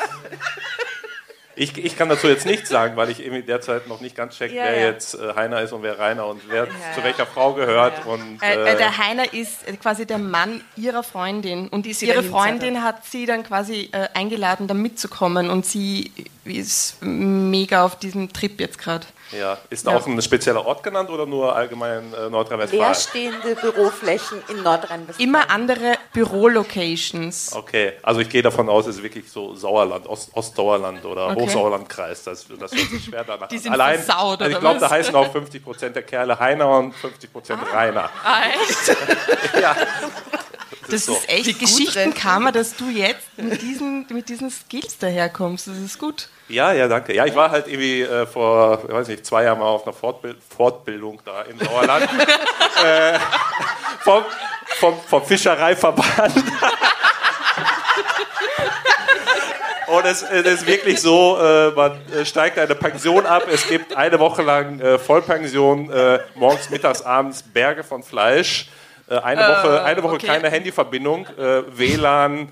Ich, ich kann dazu jetzt nichts sagen, weil ich irgendwie derzeit noch nicht ganz check, Ja, wer ja. jetzt äh, Heiner ist und wer Rainer und wer zu welcher Frau gehört. Und, Äh, äh, äh, der Heiner ist äh, quasi der Mann ihrer Freundin und ihre Freundin hat sie dann quasi äh, eingeladen, da mitzukommen und sie ist mega auf diesem Trip jetzt gerade. ja, ist da Ja. auch ein spezieller Ort genannt oder nur allgemein äh, Nordrhein-Westfalen? Leerstehende Büroflächen in Nordrhein-Westfalen. Immer andere Bürolocations. Okay, also ich gehe davon aus, es ist wirklich so Sauerland, Ost Ostdauerland oder Okay. Hochsauerlandkreis. Das, das hört sich schwer danach [LAUGHS] Die sind Allein, versaut, also ich glaube, da heißen auch 50 Prozent der Kerle Heiner und 50 Prozent Rainer. Ah, echt? [LAUGHS] Ja, [LAUGHS] Das ist echt Die Geschichtenkammer, dass du jetzt mit diesen, mit diesen Skills daherkommst. Das ist gut. Ja, ja, danke. Ja, ich war halt irgendwie äh, vor, ich weiß nicht, zwei Jahren mal auf einer Fortbild Fortbildung da im Sauerland. [LAUGHS] äh, vom, vom, vom Fischereiverband. [LAUGHS] Und es, es ist wirklich so, äh, man äh, steigt eine Pension ab. Es gibt eine Woche lang äh, Vollpension, äh, morgens, mittags, abends Berge von Fleisch. Äh, eine, Woche, eine Woche okay. keine Handyverbindung, äh, WLAN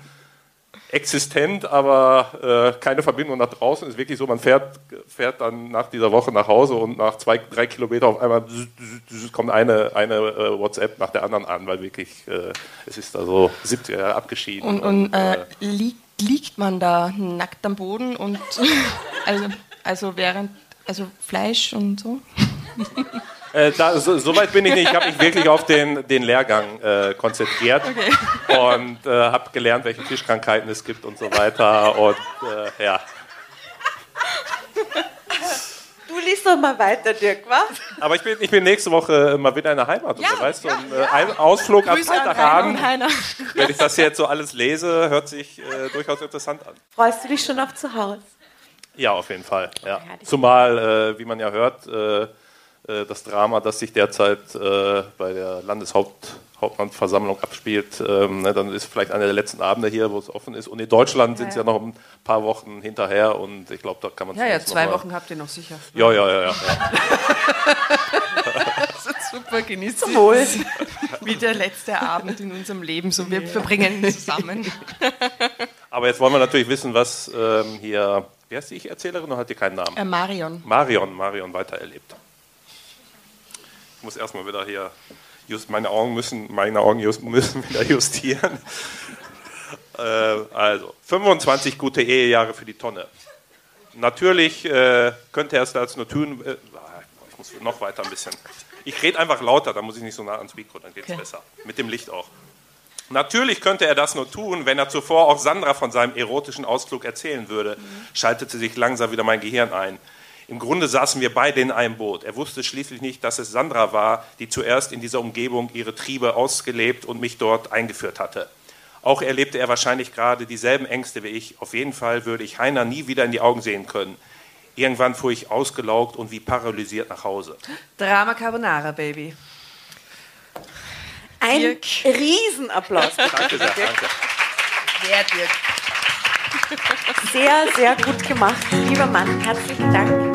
existent, aber äh, keine Verbindung nach draußen. Ist wirklich so, man fährt, fährt dann nach dieser Woche nach Hause und nach zwei, drei Kilometer auf einmal kommt eine, eine äh, WhatsApp nach der anderen an, weil wirklich, äh, es ist da so 70 Jahre abgeschieden. Und, und äh, liegt, liegt man da nackt am Boden und [LAUGHS] also, also während, also Fleisch und so? [LAUGHS] Äh, da, so, so weit bin ich nicht. Ich habe mich wirklich auf den, den Lehrgang äh, konzentriert und äh, habe gelernt, welche Fischkrankheiten es gibt und so weiter. Und äh, ja. Du liest doch mal weiter, Dirk, was? Aber ich bin, ich bin nächste Woche mal wieder in der Heimat. Ja, wer weiß, so ja, ein äh, ein Ausflug am Freitagabend, wenn ich das jetzt so alles lese, hört sich durchaus interessant an. Freust du dich schon auf zu Hause? Ja, auf jeden Fall. Ja. Zumal, wie man ja hört, das Drama, das sich derzeit äh, bei der Landeshauptmannversammlung abspielt, ähm, ne, dann ist vielleicht einer der letzten Abende hier, wo es offen ist. Und in Deutschland sind es ja noch ein paar Wochen hinterher und ich glaube, da kann man Ja, ja, zwei Wochen habt ihr noch sicher. Ja, ja, ja, ja. ja. [LAUGHS] Super, genießt sie. Wohl. [LAUGHS] Wie der letzte Abend in unserem Leben, so wir verbringen ihn zusammen. [LAUGHS] Aber jetzt wollen wir natürlich wissen, was ähm, hier, wie heißt die Ich-Erzählerin oder hat die keinen Namen? Äh, Marion. Marion, Marion weitererlebt. Ich muss erstmal wieder hier, just, meine Augen müssen, meine Augen just, müssen [LAUGHS] wieder justieren. äh, also, 25 gute Ehejahre für die Tonne. Natürlich äh, könnte er es als nur tun, äh, ich muss noch weiter ein bisschen. Ich rede einfach lauter, dann muss ich nicht so nah ans Mikro, dann geht es besser. Mit dem Licht auch. Natürlich könnte er das nur tun, wenn er zuvor auch Sandra von seinem erotischen Ausflug erzählen würde, schaltete sich langsam wieder mein Gehirn ein. Im Grunde saßen wir beide in einem Boot. Er wusste schließlich nicht, dass es Sandra war, die zuerst in dieser Umgebung ihre Triebe ausgelebt und mich dort eingeführt hatte. Auch erlebte er wahrscheinlich gerade dieselben Ängste wie ich. Auf jeden Fall würde ich Heiner nie wieder in die Augen sehen können. Irgendwann fuhr ich ausgelaugt und wie paralysiert nach Hause. Drama Carbonara, Baby. Ein Dirk. Riesenapplaus. Danke sehr, danke. Wer Dirk? Sehr, sehr gut gemacht. Lieber Mann, herzlichen Dank.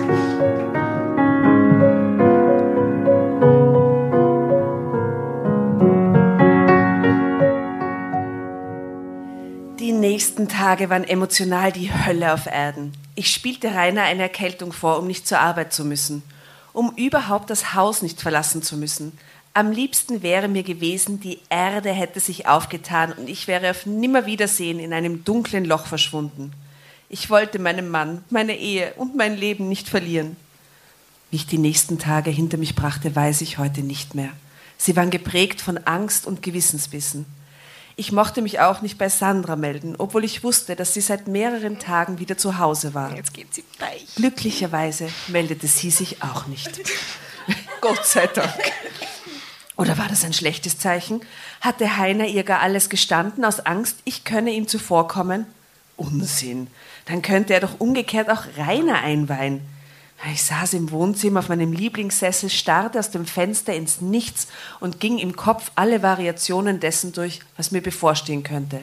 Die nächsten Tage waren emotional die Hölle auf Erden. Ich spielte Rainer eine Erkältung vor, um nicht zur Arbeit zu müssen, um überhaupt das Haus nicht verlassen zu müssen. Am liebsten wäre mir gewesen, die Erde hätte sich aufgetan und ich wäre auf Nimmerwiedersehen in einem dunklen Loch verschwunden. Ich wollte meinen Mann, meine Ehe und mein Leben nicht verlieren. Wie ich die nächsten Tage hinter mich brachte, weiß ich heute nicht mehr. Sie waren geprägt von Angst und Gewissensbissen. Ich mochte mich auch nicht bei Sandra melden, obwohl ich wusste, dass sie seit mehreren Tagen wieder zu Hause war. Jetzt geht sie weich. Glücklicherweise meldete sie sich auch nicht. [LAUGHS] Gott sei Dank. Oder war das ein schlechtes Zeichen? Hatte Heiner ihr gar alles gestanden aus Angst, ich könne ihm zuvorkommen? Unsinn. Dann könnte er doch umgekehrt auch Rainer einweihen. Ich saß im Wohnzimmer auf meinem Lieblingssessel, starrte aus dem Fenster ins Nichts und ging im Kopf alle Variationen dessen durch, was mir bevorstehen könnte,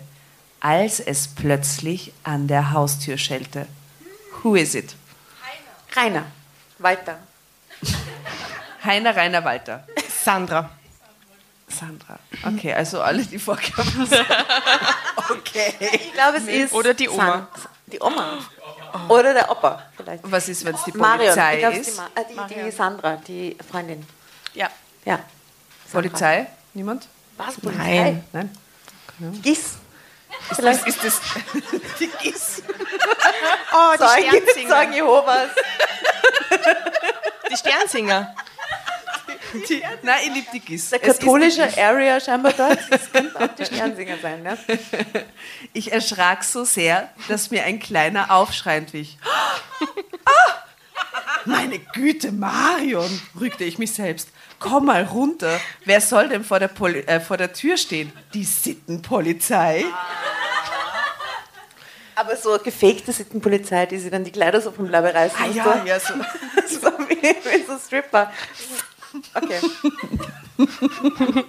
als es plötzlich an der Haustür schellte. Who is it? Rainer, Walter. Heiner Rainer Walter. Sandra. Sandra. Okay, also alle, die vorgekommen sind. [LAUGHS] Okay. Ich glaube, es ist. Oder die Oma. San- Die Oma. Oder der Opa, vielleicht. Was ist, wenn es die Marion, Polizei es ist? die, Ma- äh, die, die Sandra, die Freundin. Ja. Ja. Polizei? Niemand? Was? Polizei? Nein. Nein? Gis. Ist das, ist das [LAUGHS] die Gis? Oh, die Zeugen, Zeugen. Jehovas. Die Sternsinger. Die, nein, ich liebe die Gis. Der katholische Area scheinbar dort. Das könnte auch die Sternsinger sein, ne? [LAUGHS] Ich erschrak so sehr, dass mir ein kleiner Aufschrei entwich. [GASPS] Ah! Meine Güte, Marion, rügte ich mich selbst. Komm mal runter. Wer soll denn vor der, Poli äh, vor der Tür stehen? Die Sittenpolizei? Aber so gefakte Sittenpolizei, die sie dann die Kleider so vom Leib reißen. Ah ja, so. ja, [LAUGHS] so. so wie, wie so Stripper. Okay. [LAUGHS]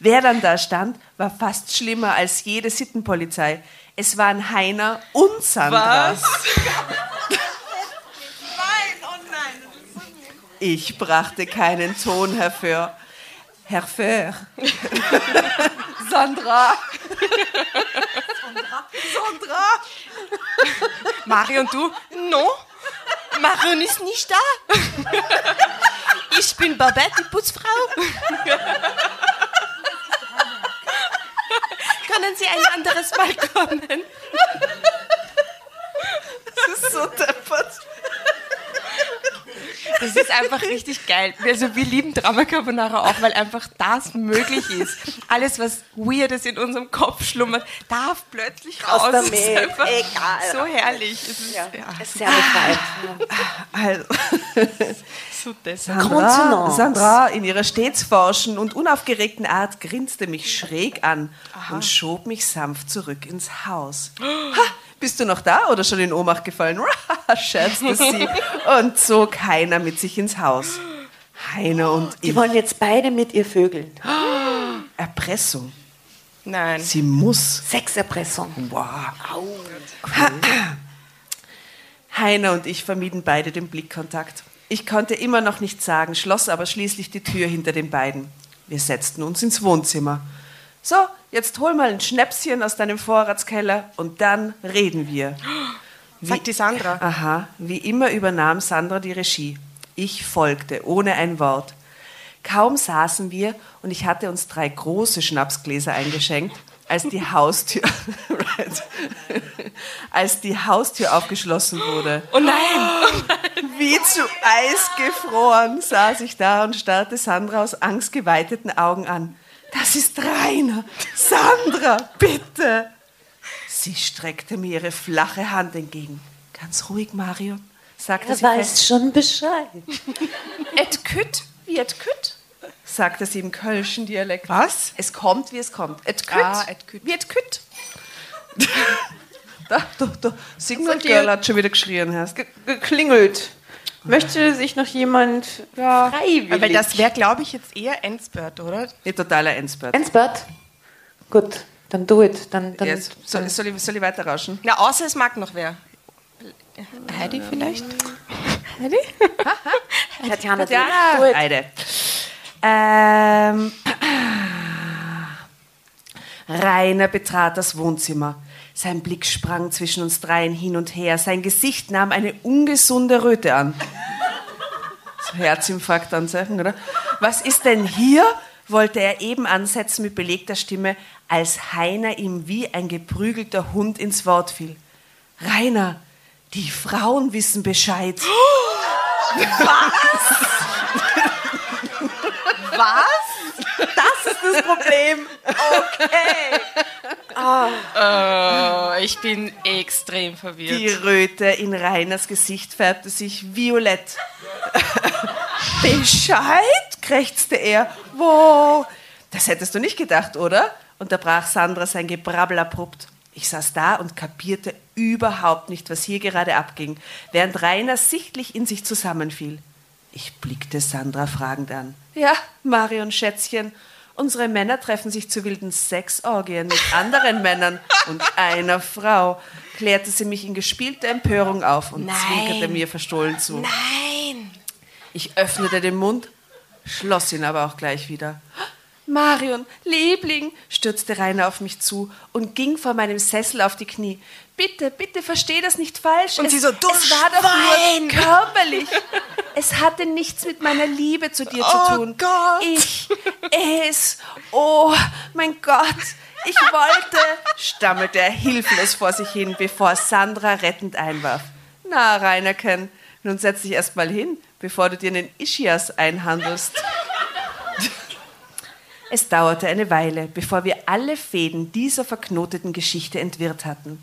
Wer dann da stand, war fast schlimmer als jede Sittenpolizei. Es waren Heiner und Sandra. Was? Ich brachte keinen Ton hervor. Hervor. [LAUGHS] Sandra. Sandra. Marion, du? No? Marion ist nicht da. [LAUGHS] Ich bin Babette, die Putzfrau. Können Sie ein anderes Mal kommen? Das ist so deppert. Das ist einfach richtig geil. Also wir lieben Drama Carbonara auch, weil einfach das möglich ist. Alles, was Weirdes in unserem Kopf schlummert, darf plötzlich raus. Aus der Es ist Mail. einfach Egal. so herrlich. Es ist Ja. ja. Ist sehr befreit. Also, so. Sandra. Sandra in ihrer stets forschen und unaufgeregten Art grinste mich schräg an und schob mich sanft zurück ins Haus. Ha, [GASPS] bist du noch da oder schon in Ohnmacht gefallen? [LAUGHS] scherzte sie und zog Heiner mit sich ins Haus. Heiner und Die ich. wollen jetzt beide mit ihr vögeln. [GASPS] Erpressung. Nein. Sie muss. Sexerpressung. Wow. Heiner und ich vermieden beide den Blickkontakt. Ich konnte immer noch nichts sagen, schloss aber schließlich die Tür hinter den beiden. Wir setzten uns ins Wohnzimmer. So, jetzt hol mal ein Schnäpschen aus deinem Vorratskeller und dann reden wir. [GASPS] Sagt die Sandra. Aha, wie immer übernahm Sandra die Regie. Ich folgte, ohne ein Wort. Kaum saßen wir und ich hatte uns drei große Schnapsgläser eingeschenkt, als die Haustür, [LAUGHS] right. [LAUGHS] als die Haustür aufgeschlossen wurde. [GASPS] Oh nein! Wie zu Eis gefroren saß ich da und starrte Sandra aus angstgeweiteten Augen an. Das ist Rainer. Sandra, bitte. Sie streckte mir ihre flache Hand entgegen. Ganz ruhig, Marion. sagte Er sie fest. weiß schon Bescheid. Et kütt, wie et kütt, sagte sie im kölschen Dialekt. Was? Es kommt, wie es kommt. Et kütt, Ah, et kütt. wie et kütt. [LAUGHS] da, da, da. Die- Girl hat schon wieder geschrien. Hast. Ge- Geklingelt. Möchte sich noch jemand freiwillig... Weil das wäre, glaube ich, jetzt eher Endspurt, oder? Nicht totaler Endspurt. Ensbert? Gut, dann do it. Dann, dann, Jetzt, soll, soll, ich, soll ich weiter rauschen? Na, außer es mag noch wer. Heidi vielleicht? [LAUGHS] Heidi? [LAUGHS] Tatjana, do Ja, it. Do it. Eide. Ähm, Rainer betrat das Wohnzimmer. Sein Blick sprang zwischen uns dreien hin und her. Sein Gesicht nahm eine ungesunde Röte an. So Herzinfarktanzeichen, oder? Was ist denn hier? wollte er eben ansetzen mit belegter Stimme, als Heiner ihm wie ein geprügelter Hund ins Wort fiel. Rainer, die Frauen wissen Bescheid. [GASPS] [LAUGHS] Das ist das Problem. Oh, ich bin extrem verwirrt. Die Röte in Rainers Gesicht färbte sich violett. Bescheid? krächzte er. Wo? Das hättest du nicht gedacht, oder? Unterbrach Sandra sein Gebrabbel abrupt. Ich saß da und kapierte überhaupt nicht, was hier gerade abging, während Rainer sichtlich in sich zusammenfiel. Ich blickte Sandra fragend an. Ja, Marion Schätzchen, unsere Männer treffen sich zu wilden Sexorgien mit anderen Männern und einer Frau, klärte sie mich in gespielter Empörung auf und Nein. zwinkerte mir verstohlen zu. Nein! Ich öffnete den Mund, schloss ihn aber auch gleich wieder. Marion, Liebling, stürzte Rainer auf mich zu und ging vor meinem Sessel auf die Knie. Bitte, bitte, versteh das nicht falsch. Und es, sie so, "Du es war doch Schwein!" nur körperlich. Es hatte nichts mit meiner Liebe zu dir Oh zu tun. Gott. Ich, es, oh mein Gott, ich wollte, [LAUGHS] stammelte er hilflos vor sich hin, bevor Sandra rettend einwarf. Na, Reinerken, nun setz dich erst mal hin, bevor du dir einen Ischias einhandelst. Es dauerte eine Weile, bevor wir alle Fäden dieser verknoteten Geschichte entwirrt hatten.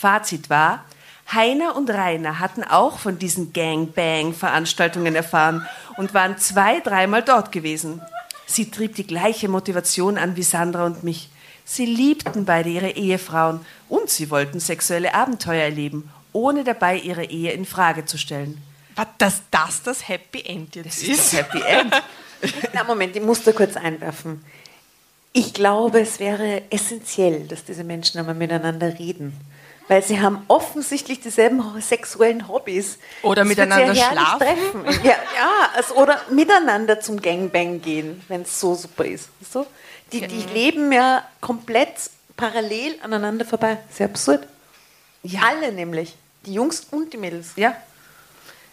Fazit war, Heiner und Rainer hatten auch von diesen Gangbang-Veranstaltungen erfahren und waren zwei, dreimal dort gewesen. Sie trieb die gleiche Motivation an wie Sandra und mich. Sie liebten beide ihre Ehefrauen und sie wollten sexuelle Abenteuer erleben, ohne dabei ihre Ehe in Frage zu stellen. Was, dass das das Happy End jetzt Das ist? ist das Happy End. [LAUGHS] Na, Moment, ich muss da kurz einwerfen. Ich glaube, es wäre essentiell, dass diese Menschen einmal miteinander reden. Weil sie haben offensichtlich dieselben sexuellen Hobbys. Oder Das miteinander schlafen. Treffen. Ja, ja also, oder miteinander zum Gangbang gehen, wenn es so super ist. Weißt du? die, die leben ja komplett parallel aneinander vorbei. Sehr absurd. Ja. Alle nämlich. Die Jungs und die Mädels. Ja.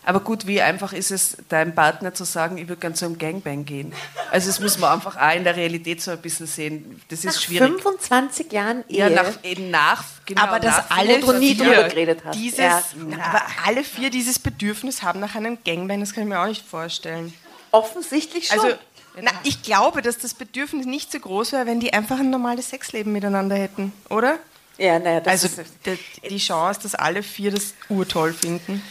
Aber gut, wie einfach ist es, deinem Partner zu sagen, ich würde gerne zu einem Gangbang gehen? Also das muss man einfach auch in der Realität so ein bisschen sehen. Das ist Nach schwierig. 25 Jahren Ehe. Ja, nach, eben nach, genau, aber dass alle nie drüber geredet hast. Dieses, Ja. Na, aber alle vier dieses Bedürfnis haben nach einem Gangbang, das kann ich mir auch nicht vorstellen. Offensichtlich schon. Also, na, ich glaube, dass das Bedürfnis nicht so groß wäre, wenn die einfach ein normales Sexleben miteinander hätten, oder? ja, naja, das Also ist, die, die Chance, dass alle vier das urtoll finden.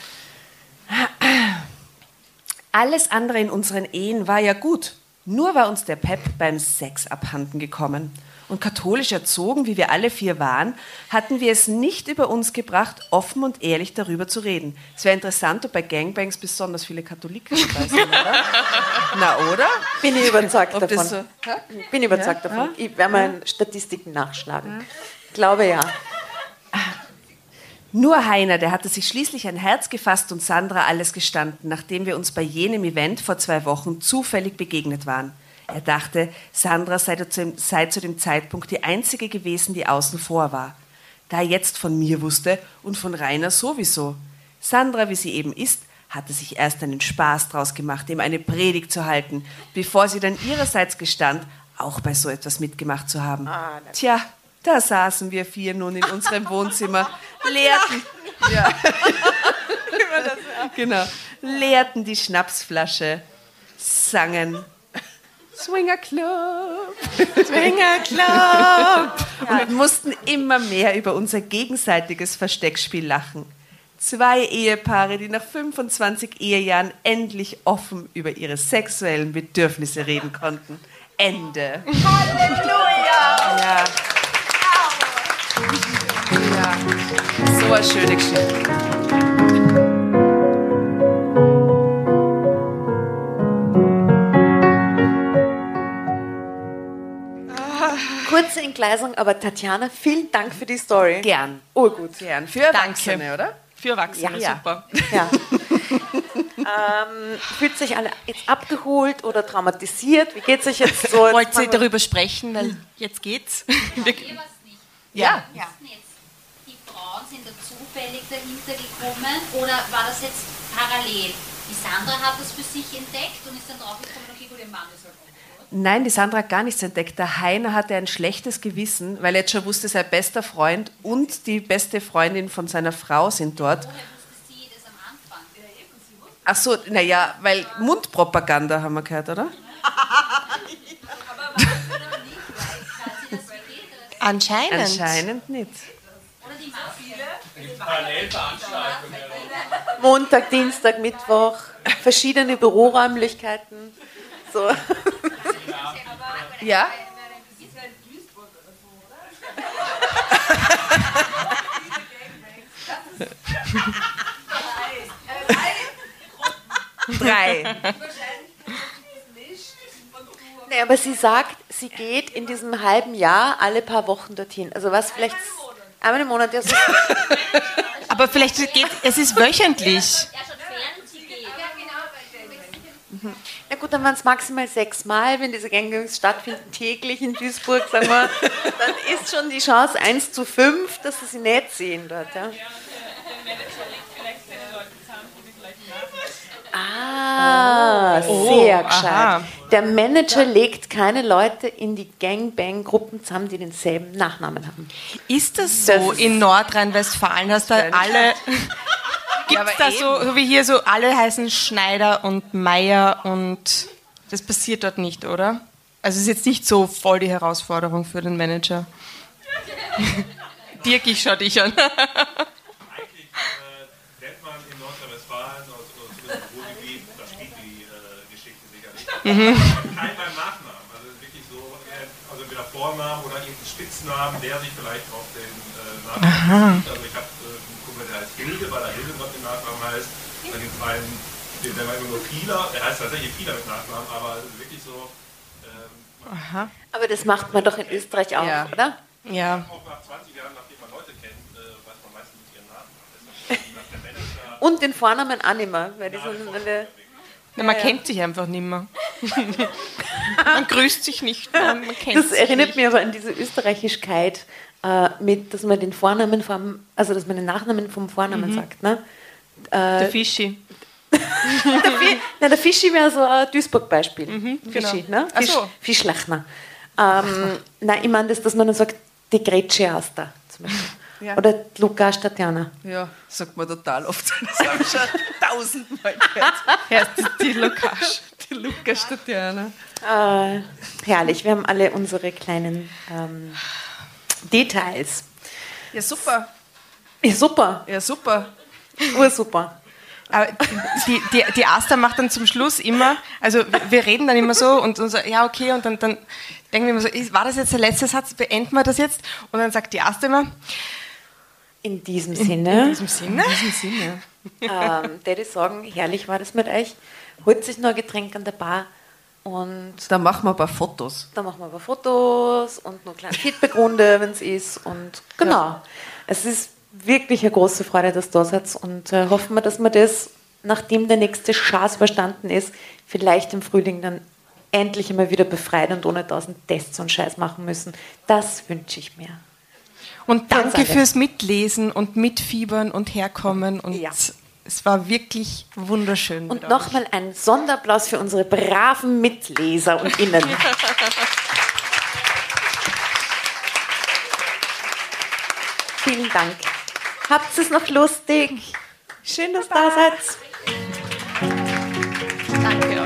Alles andere in unseren Ehen war ja gut. Nur war uns der Pep beim Sex abhanden gekommen. Und katholisch erzogen, wie wir alle vier waren, hatten wir es nicht über uns gebracht, offen und ehrlich darüber zu reden. Es wäre interessant, ob bei Gangbangs besonders viele Katholiken dabei sind, oder? [LAUGHS] Na, oder? bin ich überzeugt Ob davon. so? Bin überzeugt Ja? davon. Ich werde mal Statistiken nachschlagen. Ich glaube ja. Nur Heiner, der hatte sich schließlich ein Herz gefasst und Sandra alles gestanden, nachdem wir uns bei jenem Event vor zwei Wochen zufällig begegnet waren. Er dachte, Sandra sei zu, dem, sei zu dem Zeitpunkt die einzige gewesen, die außen vor war. Da er jetzt von mir wusste und von Rainer sowieso. Sandra, wie sie eben ist, hatte sich erst einen Spaß draus gemacht, ihm eine Predigt zu halten, bevor sie dann ihrerseits gestand, auch bei so etwas mitgemacht zu haben. Tja, da saßen wir vier nun in unserem Wohnzimmer, [LAUGHS] leerten, [LAUGHS] ja. genau, leerten die Schnapsflasche, sangen Swinger Club, Swinger Club [LAUGHS] und mussten immer mehr über unser gegenseitiges Versteckspiel lachen. Zwei Ehepaare, die nach 25 Ehejahren endlich offen über ihre sexuellen Bedürfnisse reden konnten. Ende. Halleluja! Ja. So eine schöne Geschichte. Kurze Entgleisung, aber Tatjana, vielen Dank für die Story. Gern. Urgut. Gern. Für Erwachsene, oder? Für Erwachsene, Ja. super. Ja. ähm, fühlt sich alle jetzt abgeholt oder traumatisiert? Wie geht es euch jetzt so? Wollt ihr darüber sprechen, weil jetzt geht's. Wir- Ja. Ja. Wissen jetzt, die Frauen sind da zufällig dahinter gekommen oder war das jetzt parallel? Die Sandra hat das für sich entdeckt und ist dann draufgekommen, okay, gut, ihr Mann ist halt auch. Nein, die Sandra hat gar nichts entdeckt. Der Heiner hatte ein schlechtes Gewissen, weil er jetzt schon wusste, sein bester Freund und die beste Freundin von seiner Frau sind dort. Woher wusste sie das am Anfang? Ach so, naja, weil Mundpropaganda haben wir gehört, oder? Anscheinend. Anscheinend nicht. Montag, Dienstag, Mittwoch, verschiedene Büroräumlichkeiten. So. Ja? Drei. Nee, aber sie sagt, sie geht in diesem halben Jahr alle paar Wochen dorthin. Also was vielleicht einmal im Monat. Ja, so [LAUGHS] Aber vielleicht geht es ist wöchentlich. Sie geht. Na gut, dann waren es maximal sechs Mal, wenn diese Gangbangings stattfinden, täglich in Duisburg, sagen wir, dann ist schon die Chance 1 zu 5, dass sie sie nicht sehen dort. Ja. Ah, sehr gescheit. aha. Der Manager legt keine Leute in die Gangbang-Gruppen zusammen, die denselben Nachnamen haben. Ist das so Das in Nordrhein-Westfalen, dass da alle. [LAUGHS] [LAUGHS] Gibt es da so, so wie hier, so alle heißen Schneider und Meier und das passiert dort nicht, oder? Also es ist jetzt nicht so voll die Herausforderung für den Manager. [LAUGHS] Dirk, ich schau dich an. Eigentlich äh, nennt man in Nordrhein-Westfalen oder oder zumindest im Ruhrgebiet, da spielt die äh, Geschichte sicherlich. Kein [LAUGHS] beim Nachnamen. Also wirklich so, äh, also entweder Vornamen oder irgendein Spitznamen, der sich vielleicht auf den äh, Nachnamen bezieht. Also ich habe äh, einen Kumpel, der heißt Hilde, weil er Hildebrand mit Nachnamen heißt. Dann gibt es einen, den nennen wir immer nur Pieler, der heißt tatsächlich Pieler mit Nachnamen, aber es ist wirklich so, ähm, Aber das macht man doch in Österreich auch, Ja. oder? Ja. auch nach 20 Jahren, nachdem man Leute kennt, äh, weiß man meistens nicht ihren Namen. Der Manager Und den Vornamen auch nicht mehr, weil die sind alle... Na, man kennt sich einfach nicht mehr. [LAUGHS] man grüßt sich nicht mehr. Das erinnert nicht. mich aber an diese Österreichischkeit, äh, mit, dass man den Vornamen vom, also dass man den Nachnamen vom Vornamen sagt. Ne? Der Fischi. [LAUGHS] Der, Fi na, der Fischi wäre so ein Duisburg-Beispiel. genau. Fischi, ne? Ach Fisch, so. Fischlachner. Ähm, [LAUGHS] nein, ich meine, das, dass man dann sagt, die Gretsche heißt da zum Beispiel. Ja. Oder Lukas Tatjana. Ja, sagt man total oft. [LAUGHS] Das habe ich schon tausendmal gehört. Heißt die Lukas. Die Lukas Tatjana. Äh, herrlich, wir haben alle unsere kleinen ähm, Details. Ja, super. Ja, super, Ja, super. ursuper. Aber die, die, die Asta macht dann zum Schluss immer, also wir- reden dann immer so und, und so, ja, okay, und dann, dann denken wir immer so, ist- war das jetzt der letzte Satz, beenden wir das jetzt? Und dann sagt die Asta immer, In diesem in Sinne, [LAUGHS] diesem Sinne, ähm, würde sagen, herrlich war das mit euch. Holt sich noch ein Getränk an der Bar und Dann machen wir ein paar Fotos. dann machen wir ein paar Fotos und noch eine kleine Feedbackrunde, wenn es ist. Und genau, es ist wirklich eine große Freude, dass du da seid und äh, hoffen wir, dass wir das, nachdem der nächste Schaß überstanden ist, vielleicht im Frühling dann endlich einmal wieder befreit und ohne tausend Tests und Scheiß machen müssen. Das wünsche ich mir. Und danke fürs Mitlesen und Mitfiebern und Herkommen. Und Ja. es war wirklich wunderschön. Und nochmal ein Sonderapplaus für unsere braven Mitleser und Innen. [LAUGHS] Vielen Dank. Habt es noch lustig? Schön, dass ihr da seid. Danke euch.